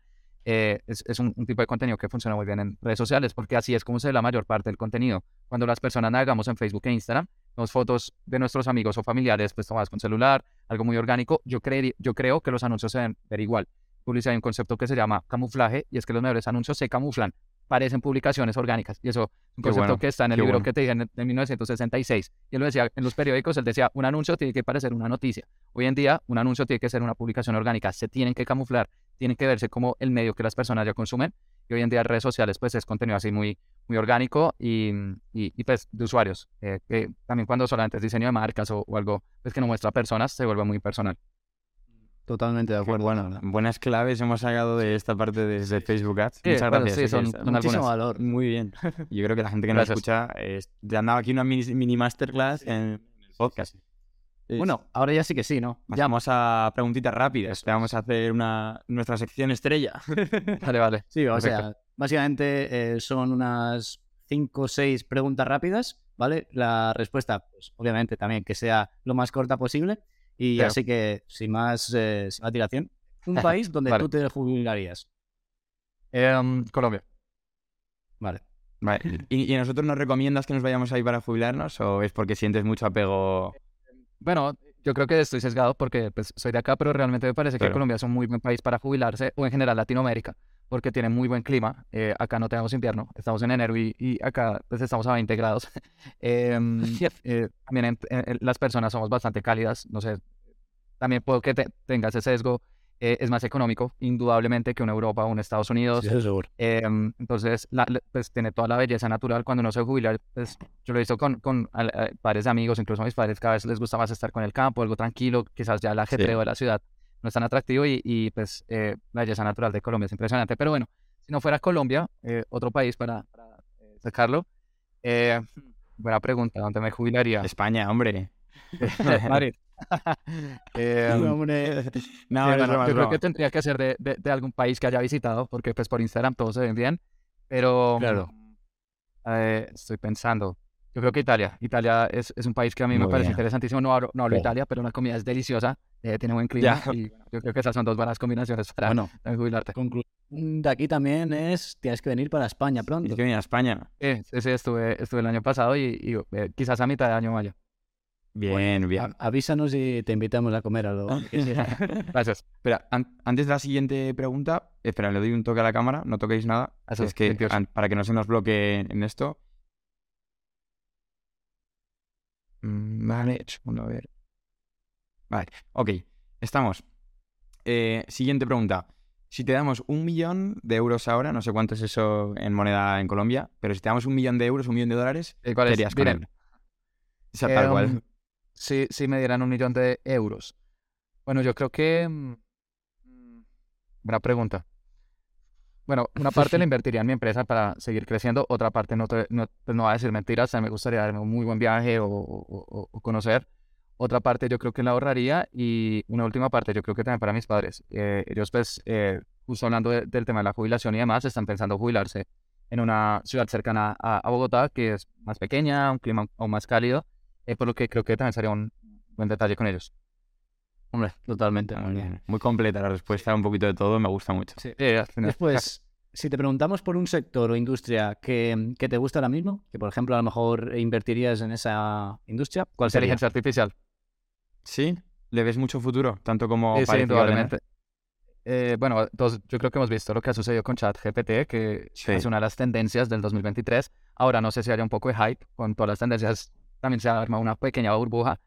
Eh, es, es un, tipo de contenido que funciona muy bien en redes sociales porque así es como se ve la mayor parte del contenido. Cuando las personas navegamos en Facebook e Instagram, vemos fotos de nuestros amigos o familiares pues tomadas con celular, algo muy orgánico. Yo, creo yo creo que los anuncios se ven ver igual. Publicidad hay un concepto que se llama camuflaje y es que los mejores anuncios se camuflan parecen publicaciones orgánicas. Y eso es un concepto que está en el libro que te dije en, 1966. Y él lo decía en los periódicos, él decía, un anuncio tiene que parecer una noticia. Hoy en día, un anuncio tiene que ser una publicación orgánica. Se tienen que camuflar, tienen que verse como el medio que las personas ya consumen. Y hoy en día, redes sociales, pues es contenido así muy, muy orgánico y, y, pues de usuarios. Eh, que también cuando solamente es diseño de marcas o, o algo pues, que no muestra personas, se vuelve muy personal. Totalmente de acuerdo. Bueno, buenas claves hemos sacado de esta parte de, Facebook Ads. Muchas gracias. Sí, son, muchísimo valor. Muy bien. Yo creo que la gente que nos escucha, eh, ya andaba aquí una mini, masterclass en el podcast. Bueno, ahora ya sí que sí, ¿no? Ya vamos a preguntitas rápidas. Vamos a hacer una nuestra sección estrella. vale, vale. Sí, o sea, básicamente eh, son unas cinco o seis preguntas rápidas, ¿vale? La respuesta, pues obviamente también que sea lo más corta posible. Y así que, sin más, eh, sin dilación, un país donde tú te jubilarías. Em, Colombia. Vale. Vale. ¿Y, ¿Y a nosotros nos recomiendas que nos vayamos ahí para jubilarnos o es porque sientes mucho apego? Bueno, yo creo que estoy sesgado porque pues, soy de acá, pero realmente me parece que. Colombia es un muy buen país para jubilarse, o en general Latinoamérica, porque tiene muy buen clima. Eh, acá no tenemos invierno, estamos en enero y, y acá pues, estamos a 20 grados. Em, eh, también en- en- en- las personas somos bastante cálidas, no sé, también puedo que te- tenga ese sesgo. Eh, es más económico, indudablemente, que una Europa o un Estados Unidos. Sí, seguro. Em, entonces, la- pues tiene toda la belleza natural. Cuando uno se jubila, pues yo lo he visto con, con a- padres de amigos, incluso a mis padres, cada vez les gusta más estar con el campo, algo tranquilo, quizás ya el ajetreo de la ciudad no es tan atractivo y, y, pues eh, la belleza natural de Colombia es impresionante. Pero bueno, si no fuera Colombia, eh, otro país para, para, eh, sacarlo, eh, buena pregunta, ¿dónde me jubilaría? España, hombre. Madrid. Em, hombre. No, es yo creo que tendría que ser de, de, de algún país que haya visitado, porque pues por Instagram todos se ven bien, pero Claro. eh, estoy pensando, yo creo que Italia, Italia es, es un país que a mí me Muy parece bien. interesantísimo, no hablo, no hablo Oh. Italia, pero la comida es deliciosa, eh, tiene buen clima Ya. y yo creo que esas son dos buenas combinaciones para Bueno, jubilarte. conclusión de aquí también es, tienes que venir para España pronto. Tienes que venir a España. Sí, sí, estuve, estuve el año pasado y, y, eh, quizás a mitad de año vaya. Bien, bien. Avísanos y te invitamos a comer a lo que sea. Gracias. Espera, an- antes de la siguiente pregunta, espera, le doy un toque a la cámara, no toquéis nada. Eso, es que 28. an- para que no se nos bloquee en esto. Mm, Vale, segundo, a ver. Vale, ok, estamos. Eh, siguiente pregunta. Si te damos un millón de euros ahora, no sé cuánto es eso en moneda en Colombia, pero si te damos un millón de euros, un millón de dólares, Eh, ¿Cuál ¿qué es? con él? O sea, tal cual. Si, si me dieran un millón de euros. Bueno, yo creo que... mm, mm, Buena pregunta. Bueno, una parte la invertiría en mi empresa para seguir creciendo, otra parte no, te- no, pues no va a decir mentiras, a mí me gustaría darme un muy buen viaje o, o- o- o conocer. Otra parte yo creo que la ahorraría y una última parte yo creo que también para mis padres. Eh, ellos pues, eh, justo hablando de- del tema de la jubilación y demás, están pensando jubilarse en una ciudad cercana a, a Bogotá, que es más pequeña, un clima aún más cálido, eh, por lo que creo que también sería un buen detalle con ellos. Hombre, totalmente. Muy bien. Muy completa la respuesta, un poquito de todo, me gusta mucho. Sí. Después, si te preguntamos por un sector o industria que, que te gusta ahora mismo, que por ejemplo a lo mejor invertirías en esa industria, ¿cuál sería? Inteligencia artificial. ¿Sí? ¿Le ves mucho futuro? Tanto como sí. Eh, bueno, todos, yo creo que hemos visto lo que ha sucedido con ChatGPT, que Sí. es una de las tendencias del 2023. Ahora no sé si haya un poco de hype con todas las tendencias, también se arma una pequeña burbuja,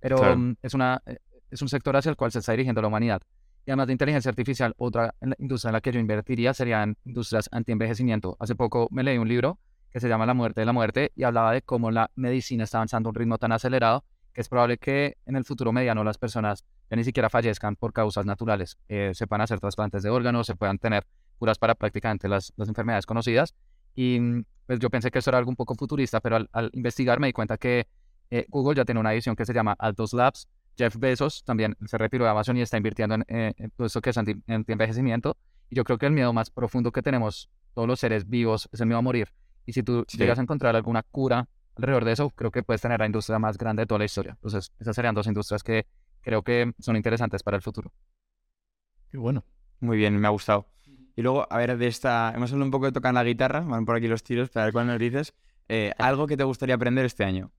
pero Claro. mm, es, una, eh, es un sector hacia el cual se está dirigiendo la humanidad. Y además de inteligencia artificial, otra industria en la que yo invertiría serían industrias anti-envejecimiento. Hace poco me leí un libro que se llama La muerte de la muerte y hablaba de cómo la medicina está avanzando a un ritmo tan acelerado que es probable que en el futuro mediano las personas ya ni siquiera fallezcan por causas naturales. Eh, se puedan hacer trasplantes de órganos, se puedan tener curas para prácticamente las, las enfermedades conocidas. Y mm, pues yo pensé que eso era algo un poco futurista, pero al, al investigar me di cuenta que eh, Google ya tiene una edición que se llama Altos Labs. Jeff Bezos también se retiró de Amazon y está invirtiendo en, eh, en todo esto que es anti- anti-envejecimiento. Y yo creo que el miedo más profundo que tenemos todos los seres vivos es el miedo a morir. Y si tú Sí. llegas a encontrar alguna cura alrededor de eso, creo que puedes tener la industria más grande de toda la historia. Entonces, esas serían dos industrias que creo que son interesantes para el futuro. Qué bueno. Muy bien, me ha gustado. Y luego, a ver, de esta... Hemos hablado un poco de tocar la guitarra, van por aquí los tiros, para ver cuál nos dices. Eh, ¿Algo que te gustaría aprender este año?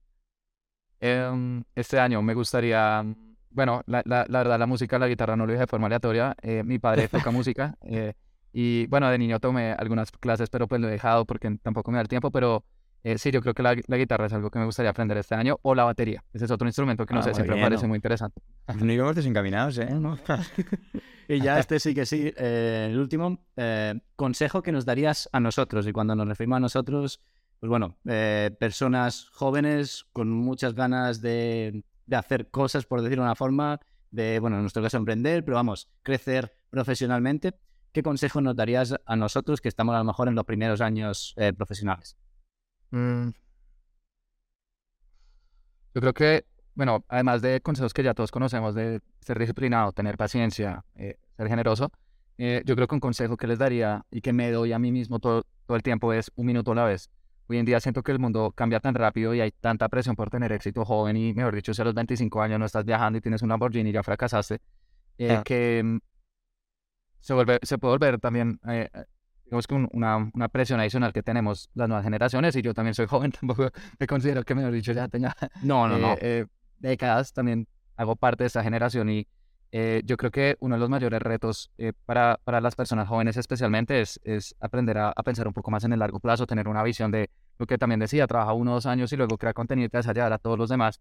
Em, este año me gustaría, bueno, la, la, la verdad, la música, la guitarra no lo dije de forma aleatoria. eh, mi padre toca música eh, y, bueno, de niño tomé algunas clases, pero pues lo he dejado porque tampoco me da el tiempo. Pero eh, sí, yo creo que la, la guitarra es algo que me gustaría aprender este año o la batería. Ese es otro instrumento que no Ah, sé, siempre me parece ¿no? muy interesante. No íbamos desencaminados, ¿eh? Y ya este sí que sí, eh, el último eh, consejo que nos darías a nosotros. Y cuando nos referimos a nosotros, pues bueno, eh, personas jóvenes con muchas ganas de, de hacer cosas, por decirlo de una forma, de, bueno, en nuestro caso emprender, pero vamos, crecer profesionalmente. ¿Qué consejo nos darías a nosotros que estamos a lo mejor en los primeros años profesionales? Mm. Yo creo que, bueno, además de consejos que ya todos conocemos, de ser disciplinado, tener paciencia, eh, ser generoso, eh, yo creo que un consejo que les daría y que me doy a mí mismo todo, todo el tiempo es un minuto a la vez. Hoy en día siento que el mundo cambia tan rápido y hay tanta presión por tener éxito joven y, mejor dicho, si a los 25 años no estás viajando y tienes un Lamborghini y ya fracasaste, eh, Ah. que mm, se, vuelve, se puede volver también, eh, digamos que una, una, presión adicional que tenemos las nuevas generaciones, y yo también soy joven, tampoco me considero que, mejor dicho, ya tenga no, no, no. Eh, décadas, también hago parte de esta generación y eh, yo creo que uno de los mayores retos eh, para, para, las personas jóvenes especialmente es, es aprender a, a, pensar un poco más en el largo plazo, tener una visión de lo que también decía, trabaja uno o dos años y luego crea contenido que vas a llevar a todos los demás,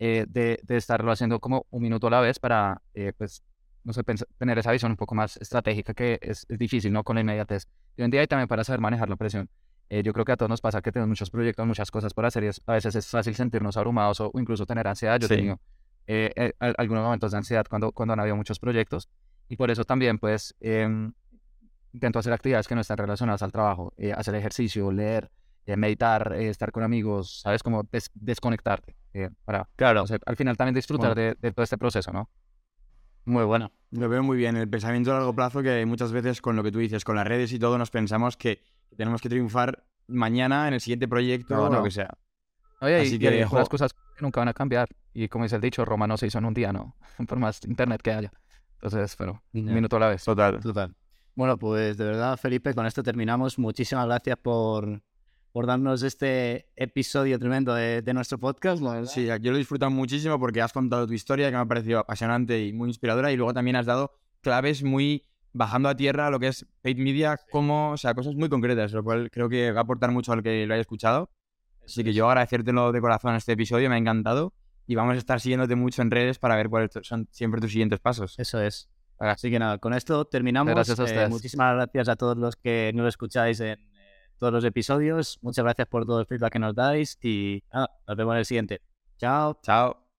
eh, de, de, estarlo haciendo como un minuto a la vez para, pues, no sé, tener esa visión un poco más estratégica que es, es, difícil, ¿no? Con la inmediatez. Y hoy en día y también para saber manejar la presión. Yo creo que a todos nos pasa que tenemos muchos proyectos, muchas cosas por hacer y a veces es fácil sentirnos abrumados o, incluso tener ansiedad. Yo he tenido eh, eh algunos momentos de ansiedad cuando, cuando han habido muchos proyectos y por eso también pues em, intento hacer actividades que no están relacionadas al trabajo, eh, hacer ejercicio, leer, eh, meditar, estar con amigos, ¿sabes? Como desconectarte para claro. al final también disfrutar de, de, todo este proceso, ¿no? Muy bueno. Lo veo muy bien, el pensamiento a largo plazo que muchas veces con lo que tú dices, con las redes y todo, nos pensamos que tenemos que triunfar mañana en el siguiente proyecto o lo que sea. Oye, Así y, que, las cosas nunca van a cambiar. Y como dice el dicho, Roma no se hizo en un día, ¿no? Por más internet que haya. Entonces, pero un minuto a la vez. Total. Total. Bueno, pues de verdad, Felipe, con esto terminamos. Muchísimas gracias por, por darnos este episodio tremendo de, nuestro podcast. Sí, yo lo he disfrutado muchísimo porque has contado tu historia, que me ha parecido apasionante y muy inspiradora, y luego también has dado claves muy bajando a tierra lo que es paid media, como, o sea, cosas muy concretas, lo cual creo que va a aportar mucho al que lo haya escuchado. Así que yo agradecértelo de corazón este episodio, me ha encantado. Y vamos a estar siguiéndote mucho en redes para ver cuáles son siempre tus siguientes pasos. Eso es. Así que nada, con esto terminamos. Gracias a eh, ustedes. muchísimas gracias a todos los que nos escucháis en eh, todos los episodios. Muchas gracias por todo el feedback que nos dais y nada, nos vemos en el siguiente. Chao. Chao.